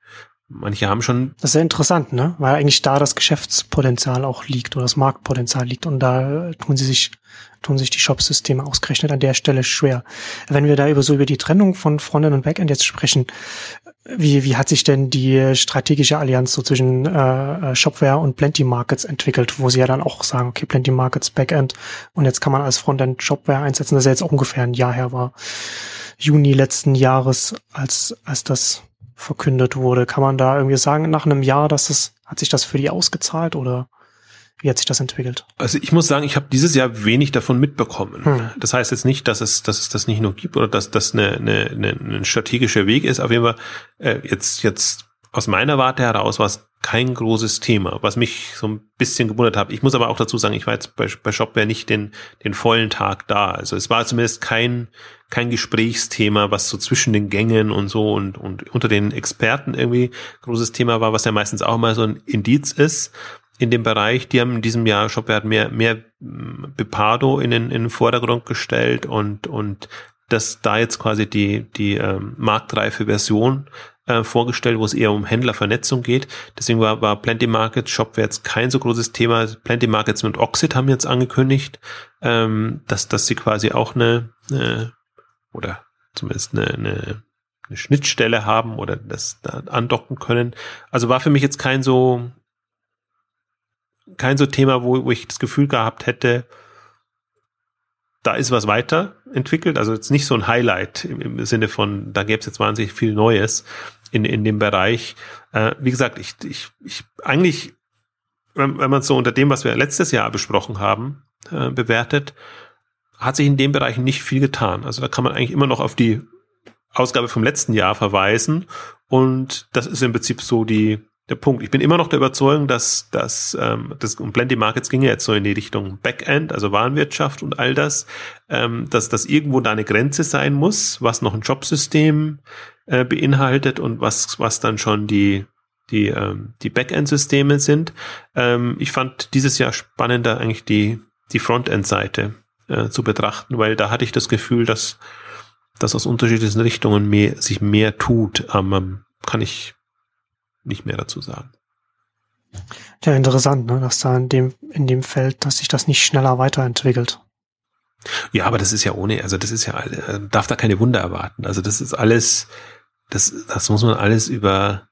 [SPEAKER 2] manche haben schon.
[SPEAKER 1] Das ist sehr interessant, ne? Weil eigentlich da das Geschäftspotenzial auch liegt oder das Marktpotenzial liegt. Und da tun sie sich, tun sich die Shop-Systeme ausgerechnet an der Stelle schwer. Wenn wir da über so über die Trennung von Frontend und Backend jetzt sprechen, wie, wie hat sich denn die strategische Allianz so zwischen äh, Shopware und Plenty Markets entwickelt, wo sie ja dann auch sagen, okay, Plenty Markets Backend und jetzt kann man als Frontend Shopware einsetzen, das ja jetzt auch ungefähr ein Jahr her war, Juni letzten Jahres, als, als das verkündet wurde. Kann man da irgendwie sagen, nach einem Jahr, dass das, hat sich das für die ausgezahlt oder? Wie hat sich das entwickelt?
[SPEAKER 2] Also ich muss sagen, ich habe dieses Jahr wenig davon mitbekommen. Hm. Das heißt jetzt nicht, dass es, dass es das nicht nur gibt oder dass das eine, eine, eine, ein strategischer Weg ist. Auf jeden Fall äh, jetzt jetzt aus meiner Warte heraus war es kein großes Thema, was mich so ein bisschen gewundert hat. Ich muss aber auch dazu sagen, ich war jetzt bei, bei Shopware nicht den, den vollen Tag da. Also es war zumindest kein, kein Gesprächsthema, was so zwischen den Gängen und so und, und unter den Experten irgendwie großes Thema war, was ja meistens auch mal so ein Indiz ist in dem Bereich. Die haben in diesem Jahr Shopware mehr, mehr mm, Bepardo in den, in den Vordergrund gestellt und, und dass da jetzt quasi die, die ähm, marktreife Version äh, vorgestellt, wo es eher um Händlervernetzung geht. Deswegen war, war Plenty Markets Shopware jetzt kein so großes Thema. Plenty Markets und Oxid haben jetzt angekündigt, ähm, dass, dass sie quasi auch eine, eine oder zumindest eine, eine, eine Schnittstelle haben oder das da andocken können. Also war für mich jetzt kein so kein so Thema, wo, wo ich das Gefühl gehabt hätte, da ist was weiterentwickelt. Also jetzt nicht so ein Highlight im, im Sinne von, da gäbe es jetzt wahnsinnig viel Neues in, in dem Bereich. Äh, wie gesagt, ich, ich, ich eigentlich, wenn, wenn man so unter dem, was wir letztes Jahr besprochen haben, äh, bewertet, hat sich in dem Bereich nicht viel getan. Also da kann man eigentlich immer noch auf die Ausgabe vom letzten Jahr verweisen. Und das ist im Prinzip so die, der Punkt. Ich bin immer noch der Überzeugung, dass, dass ähm, das um Plenty Markets ging ja jetzt so in die Richtung Backend, also Warenwirtschaft und all das, ähm, dass das irgendwo da eine Grenze sein muss, was noch ein Jobsystem äh, beinhaltet und was was dann schon die die ähm, die Backend-Systeme sind. Ähm, ich fand dieses Jahr spannender eigentlich die die Frontend-Seite äh, zu betrachten, weil da hatte ich das Gefühl, dass dass aus unterschiedlichen Richtungen mehr, sich mehr tut. Ähm, kann ich nicht mehr dazu sagen.
[SPEAKER 1] Ja, interessant, ne? dass da in dem, in dem Feld, dass sich das nicht schneller weiterentwickelt.
[SPEAKER 2] Ja, aber das ist ja ohne, also das ist ja, äh, darf da keine Wunder erwarten. Also das ist alles, das, das muss man alles über,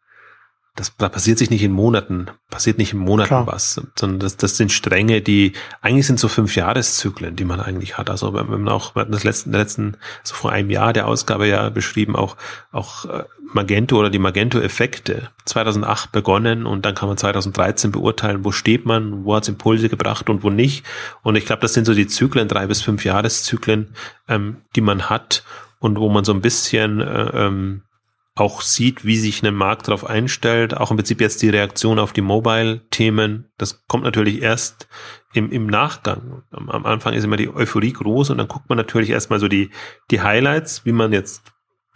[SPEAKER 2] das, da passiert sich nicht in Monaten, passiert nicht in Monaten Klar. was, sondern das, das sind Stränge, die eigentlich sind so fünf Jahreszyklen, die man eigentlich hat. Also wenn man auch, wir hatten das letzten, letzten, so vor einem Jahr der Ausgabe ja beschrieben, auch, auch äh, Magento oder die Magento-Effekte 2008 begonnen und dann kann man 2013 beurteilen, wo steht man, wo hat es Impulse gebracht und wo nicht. Und ich glaube, das sind so die Zyklen, drei bis fünf Jahreszyklen, ähm, die man hat und wo man so ein bisschen äh, ähm, auch sieht, wie sich ein Markt darauf einstellt, auch im Prinzip jetzt die Reaktion auf die Mobile-Themen, das kommt natürlich erst im, im Nachgang. Am, am, Anfang ist immer die Euphorie groß und dann guckt man natürlich erstmal so die, die Highlights, wie man jetzt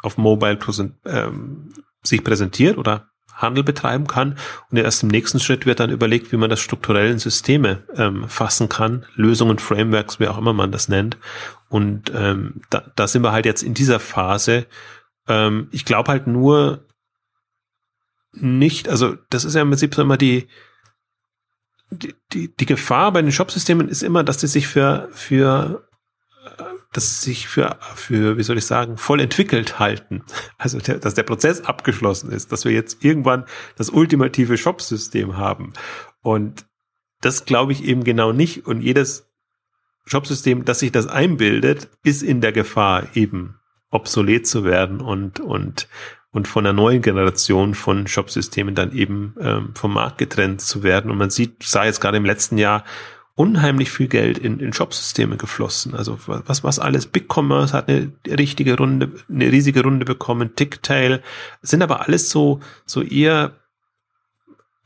[SPEAKER 2] auf Mobile präsent, ähm, sich präsentiert oder Handel betreiben kann. Und erst im nächsten Schritt wird dann überlegt, wie man das strukturell in Systeme ähm, fassen kann, Lösungen, Frameworks, wie auch immer man das nennt. Und ähm, da, da sind wir halt jetzt in dieser Phase, ähm, ich glaube halt nur nicht, also das ist ja im Prinzip so immer die, die, die, die Gefahr bei den Shopsystemen ist immer, dass sie sich für, für dass sie sich für, für, wie soll ich sagen, voll entwickelt halten. Also, der, dass der Prozess abgeschlossen ist, dass wir jetzt irgendwann das ultimative Shopsystem haben. Und das glaube ich eben genau nicht. Und jedes Shopsystem, das sich das einbildet, ist in der Gefahr, eben obsolet zu werden und, und, und von einer neuen Generation von Shopsystemen dann eben ähm, vom Markt getrennt zu werden. Und man sieht, sah jetzt gerade im letzten Jahr unheimlich viel Geld in, in Shopsysteme geflossen. Also was, was alles. BigCommerce hat eine richtige Runde, eine riesige Runde bekommen. Ticktail sind aber alles so, so eher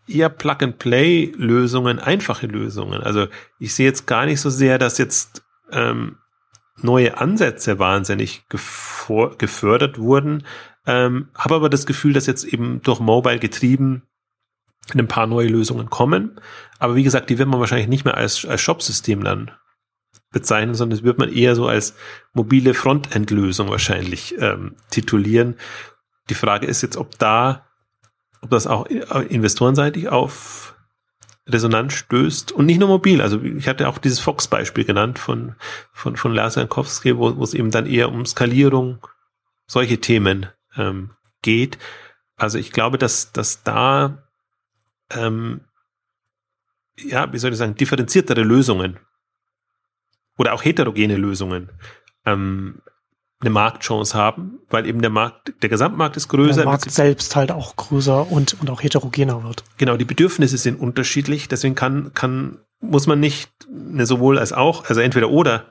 [SPEAKER 2] eher Plug-and-Play-Lösungen, einfache Lösungen. Also ich sehe jetzt gar nicht so sehr, dass jetzt ähm, neue Ansätze wahnsinnig gefördert wurden. Ähm, habe aber das Gefühl, dass jetzt eben durch Mobile getrieben ein paar neue Lösungen kommen. Aber wie gesagt, die wird man wahrscheinlich nicht mehr als, als Shop-System dann bezeichnen, sondern das wird man eher so als mobile Frontend-Lösung wahrscheinlich ähm, titulieren. Die Frage ist jetzt, ob da, ob das auch investorenseitig auf Resonanz stößt und nicht nur mobil. Also ich hatte auch dieses Fox-Beispiel genannt von, von, von Lars Jankowski, wo, wo es eben dann eher um Skalierung, solche Themen ähm, geht. Also ich glaube, dass, dass da ähm, ja, wie soll ich sagen, differenziertere Lösungen oder auch heterogene Lösungen ähm, eine Marktchance haben, weil eben der Markt, der Gesamtmarkt ist größer. Der
[SPEAKER 1] Markt selbst halt auch größer und, und auch heterogener wird.
[SPEAKER 2] Genau, die Bedürfnisse sind unterschiedlich, deswegen kann, kann, muss man nicht eine sowohl als auch, also entweder oder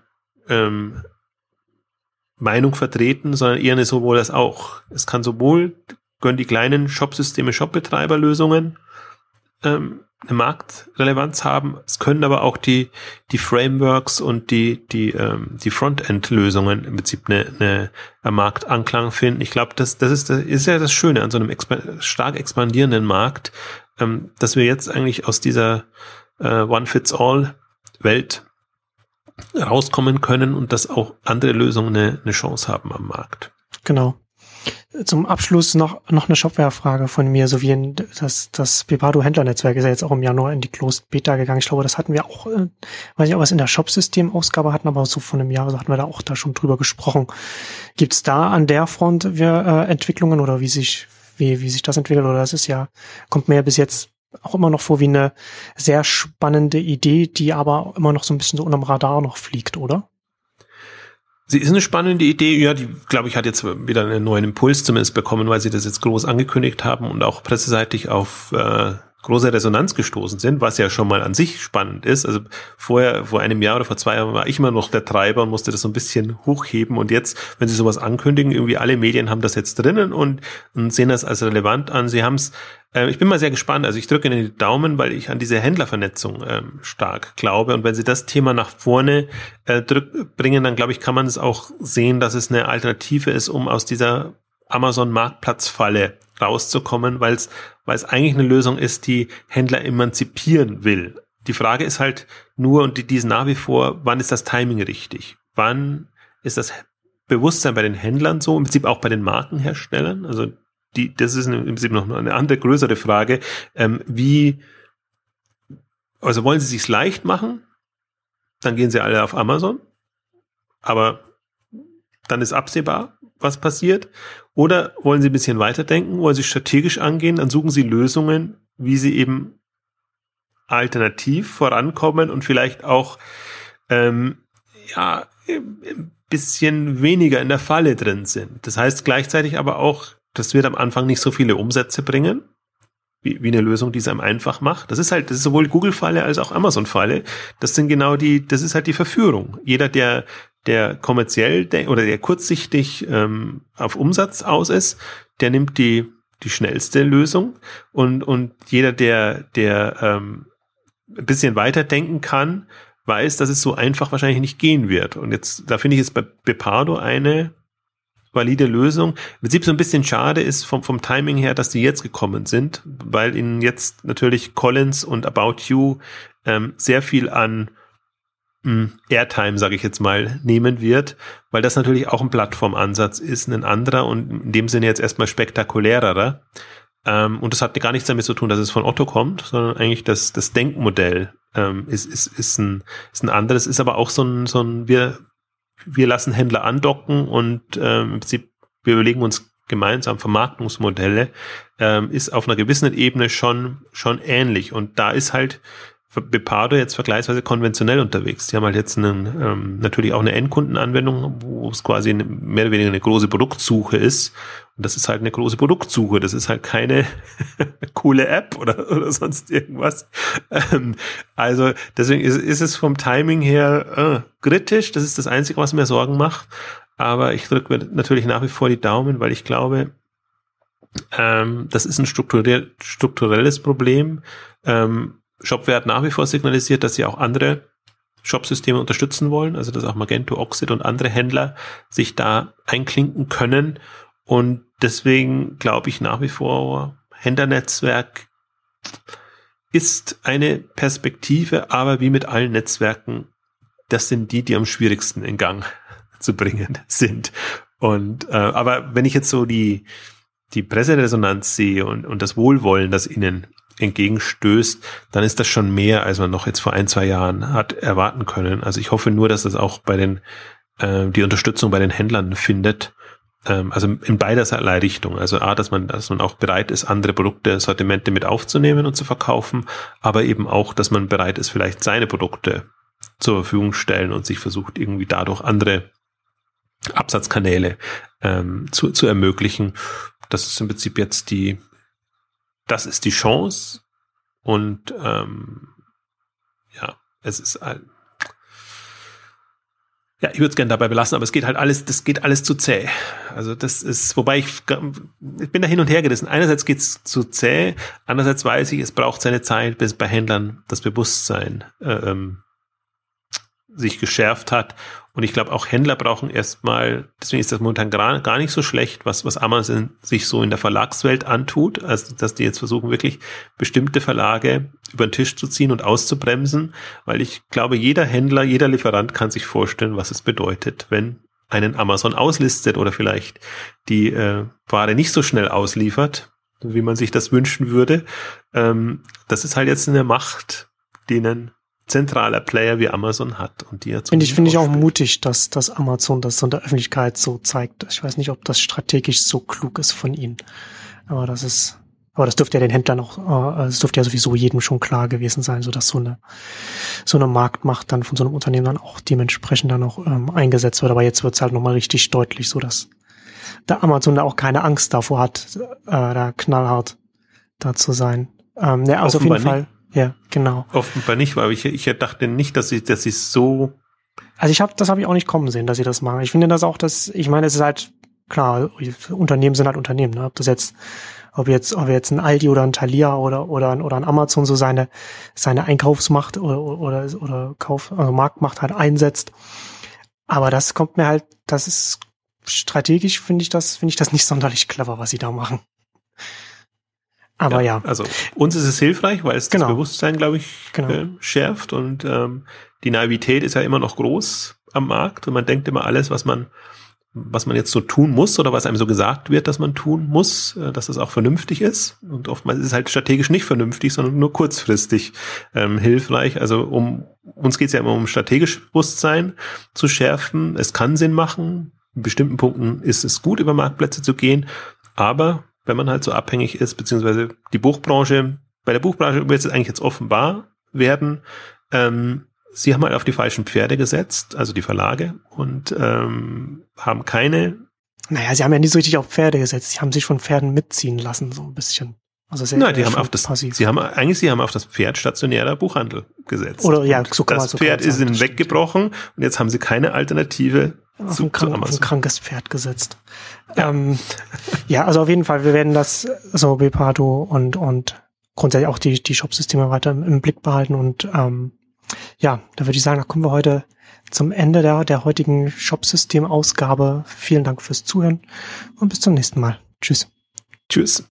[SPEAKER 2] ähm, Meinung vertreten, sondern eher eine sowohl als auch. Es kann sowohl, gönnen die kleinen Shopsysteme, Shopbetreiberlösungen ähm, eine Marktrelevanz haben. Es können aber auch die, die Frameworks und die, die, ähm, die Frontend-Lösungen im Prinzip eine, eine, eine Marktanklang finden. Ich glaube, das, das ist, das ist ja das Schöne an so einem exp stark expandierenden Markt, ähm, dass wir jetzt eigentlich aus dieser äh, One-Fits-All-Welt rauskommen können und dass auch andere Lösungen eine, eine Chance haben am Markt.
[SPEAKER 1] Genau zum Abschluss noch, noch eine Shopware-Frage von mir, so wie in das, das Pepado-Händlernetzwerk ist ja jetzt auch im Januar in die Closed Beta gegangen. Ich glaube, das hatten wir auch, äh, weiß ich auch was in der Shop-System-Ausgabe hatten, aber so von einem Jahr, so hatten wir da auch da schon drüber gesprochen. Gibt's da an der Front wir, äh, Entwicklungen oder wie sich, wie, wie sich das entwickelt? Oder das ist ja, kommt mir bis jetzt auch immer noch vor wie eine sehr spannende Idee, die aber immer noch so ein bisschen so unterm Radar noch fliegt, oder?
[SPEAKER 2] Sie ist eine spannende Idee, ja, die, glaube ich, hat jetzt wieder einen neuen Impuls zumindest bekommen, weil sie das jetzt groß angekündigt haben und auch presseseitig auf äh, große Resonanz gestoßen sind, was ja schon mal an sich spannend ist. Also vorher, vor einem Jahr oder vor zwei Jahren war ich immer noch der Treiber und musste das so ein bisschen hochheben. Und jetzt, wenn sie sowas ankündigen, irgendwie alle Medien haben das jetzt drinnen und, und sehen das als relevant an. Sie haben es, äh, ich bin mal sehr gespannt. Also ich drücke Ihnen die Daumen, weil ich an diese Händlervernetzung ähm, stark glaube. Und wenn Sie das Thema nach vorne äh, drück, bringen, dann glaube ich, kann man es auch sehen, dass es eine Alternative ist, um aus dieser Amazon-Marktplatzfalle rauszukommen, weil es eigentlich eine Lösung ist, die Händler emanzipieren will. Die Frage ist halt nur, und die, die ist nach wie vor, wann ist das Timing richtig? Wann ist das Bewusstsein bei den Händlern so, im Prinzip auch bei den Markenherstellern? Also die, das ist im Prinzip noch eine andere größere Frage. Ähm, wie, also wollen sie sich's leicht machen? Dann gehen sie alle auf Amazon. Aber dann ist absehbar, was passiert? Oder wollen Sie ein bisschen weiterdenken? Wollen Sie strategisch angehen? Dann suchen Sie Lösungen, wie Sie eben alternativ vorankommen und vielleicht auch ähm, ja ein bisschen weniger in der Falle drin sind. Das heißt gleichzeitig aber auch, das wird am Anfang nicht so viele Umsätze bringen, wie, wie eine Lösung, die es einem einfach macht. Das ist halt, das ist sowohl Google-Falle als auch Amazon-Falle. Das sind genau die, das ist halt die Verführung. Jeder, der, der kommerziell oder der kurzsichtig ähm, auf Umsatz aus ist, der nimmt die, die schnellste Lösung und, und jeder, der, der ähm, ein bisschen weiterdenken kann, weiß, dass es so einfach wahrscheinlich nicht gehen wird. Und jetzt, da finde ich es bei Bepardo eine valide Lösung. Im Prinzip so ein bisschen schade ist vom, vom Timing her, dass die jetzt gekommen sind, weil ihnen jetzt natürlich Collins und About You ähm, sehr viel an Airtime, sage ich jetzt mal, nehmen wird, weil das natürlich auch ein Plattformansatz ist, ein anderer und in dem Sinne jetzt erstmal spektakulärer. Ähm, und das hat gar nichts damit zu tun, dass es von Otto kommt, sondern eigentlich das, das Denkmodell ähm, ist, ist, ist, ein, ist ein anderes, ist aber auch so ein, so ein wir, wir lassen Händler andocken und ähm, im Prinzip wir überlegen uns gemeinsam Vermarktungsmodelle, ähm, ist auf einer gewissen Ebene schon, schon ähnlich. Und da ist halt Bepardo jetzt vergleichsweise konventionell unterwegs. Die haben halt jetzt einen, ähm, natürlich auch eine Endkundenanwendung, wo es quasi eine, mehr oder weniger eine große Produktsuche ist. Und das ist halt eine große Produktsuche. Das ist halt keine coole App oder, oder sonst irgendwas. Ähm, also deswegen ist, ist es vom Timing her äh, kritisch. Das ist das Einzige, was mir Sorgen macht. Aber ich drücke mir natürlich nach wie vor die Daumen, weil ich glaube, ähm, das ist ein strukturell, strukturelles Problem. Ähm, Shopware hat nach wie vor signalisiert, dass sie auch andere Shopsysteme unterstützen wollen, also dass auch Magento, Oxid und andere Händler sich da einklinken können. Und deswegen glaube ich nach wie vor, Händlernetzwerk ist eine Perspektive, aber wie mit allen Netzwerken, das sind die, die am schwierigsten in Gang zu bringen sind. Und äh, aber wenn ich jetzt so die die Presseresonanz sehe und, und das Wohlwollen, das ihnen entgegenstößt, dann ist das schon mehr, als man noch jetzt vor ein, zwei Jahren hat erwarten können. Also ich hoffe nur, dass das auch bei den, äh, die Unterstützung bei den Händlern findet. Ähm, also in beiderlei Richtung. Also A, dass man, dass man auch bereit ist, andere Produkte, Sortimente mit aufzunehmen und zu verkaufen, aber eben auch, dass man bereit ist, vielleicht seine Produkte zur Verfügung stellen und sich versucht, irgendwie dadurch andere Absatzkanäle ähm, zu, zu ermöglichen. Das ist im Prinzip jetzt die, das ist die Chance und ähm, ja, es ist ein, ja, ich würde es gerne dabei belassen, aber es geht halt alles, das geht alles zu zäh. Also das ist, wobei ich, ich bin da hin und her gerissen. Einerseits geht es zu zäh, andererseits weiß ich, es braucht seine Zeit, bis bei Händlern das Bewusstsein äh, ähm, sich geschärft hat und ich glaube, auch Händler brauchen erstmal, deswegen ist das momentan gar, gar nicht so schlecht, was, was Amazon sich so in der Verlagswelt antut. Also, dass die jetzt versuchen, wirklich bestimmte Verlage über den Tisch zu ziehen und auszubremsen, weil ich glaube, jeder Händler, jeder Lieferant kann sich vorstellen, was es bedeutet, wenn einen Amazon auslistet oder vielleicht die äh, Ware nicht so schnell ausliefert, wie man sich das wünschen würde. Ähm, das ist halt jetzt eine Macht, denen zentraler Player wie Amazon hat und die
[SPEAKER 1] ja Finde ich, finde ich auch mutig, dass, dass Amazon das in der Öffentlichkeit so zeigt. Ich weiß nicht, ob das strategisch so klug ist von ihnen. Aber das ist, aber das dürfte ja den Händlern auch, äh, das dürfte ja sowieso jedem schon klar gewesen sein, so dass so eine, so eine Marktmacht dann von so einem Unternehmen dann auch dementsprechend dann auch ähm, eingesetzt wird. Aber jetzt wird's halt nochmal richtig deutlich, so dass da Amazon da auch keine Angst davor hat, äh, da knallhart da zu sein. Ähm, ja, also auf jeden Fall. Nicht. Ja, genau.
[SPEAKER 2] Offenbar nicht, weil ich, ich dachte nicht, dass sie, dass sie so.
[SPEAKER 1] Also ich habe, das habe ich auch nicht kommen sehen, dass sie das machen. Ich finde das auch, dass, ich meine, es ist halt klar, Unternehmen sind halt Unternehmen. Ne? Ob das jetzt, ob jetzt, ob jetzt ein Aldi oder ein Thalia oder oder oder ein Amazon so seine seine Einkaufsmacht oder oder oder Kauf, also Marktmacht halt einsetzt. Aber das kommt mir halt, das ist strategisch finde ich das finde ich das nicht sonderlich clever, was sie da machen. Aber ja,
[SPEAKER 2] ja. Also uns ist es hilfreich, weil es genau. das Bewusstsein, glaube ich, genau. äh, schärft und ähm, die Naivität ist ja immer noch groß am Markt und man denkt immer alles, was man was man jetzt so tun muss oder was einem so gesagt wird, dass man tun muss, äh, dass das auch vernünftig ist. Und oftmals ist es halt strategisch nicht vernünftig, sondern nur kurzfristig ähm, hilfreich. Also um uns geht es ja immer um strategisches Bewusstsein zu schärfen. Es kann Sinn machen, in bestimmten Punkten ist es gut, über Marktplätze zu gehen, aber wenn man halt so abhängig ist, beziehungsweise die Buchbranche, bei der Buchbranche wird es eigentlich jetzt offenbar werden, ähm, sie haben halt auf die falschen Pferde gesetzt, also die Verlage, und ähm, haben keine.
[SPEAKER 1] Naja, sie haben ja nicht so richtig auf Pferde gesetzt, sie haben sich von Pferden mitziehen lassen, so ein bisschen.
[SPEAKER 2] Also sehr, Nein, die haben auf das, passiv. sie haben, eigentlich, sie haben auf das Pferd stationärer Buchhandel gesetzt.
[SPEAKER 1] Oder, ja, so
[SPEAKER 2] kann Das so Pferd ist ihnen weggebrochen und jetzt haben sie keine Alternative
[SPEAKER 1] auf, ein, krank, auf ein krankes Pferd gesetzt. Ja. Ähm, ja, also auf jeden Fall, wir werden das so Bepado und, und grundsätzlich auch die, die Shop-Systeme weiter im, im, Blick behalten und, ähm, ja, da würde ich sagen, da kommen wir heute zum Ende der, der heutigen Shop-System-Ausgabe. Vielen Dank fürs Zuhören und bis zum nächsten Mal. Tschüss.
[SPEAKER 2] Tschüss.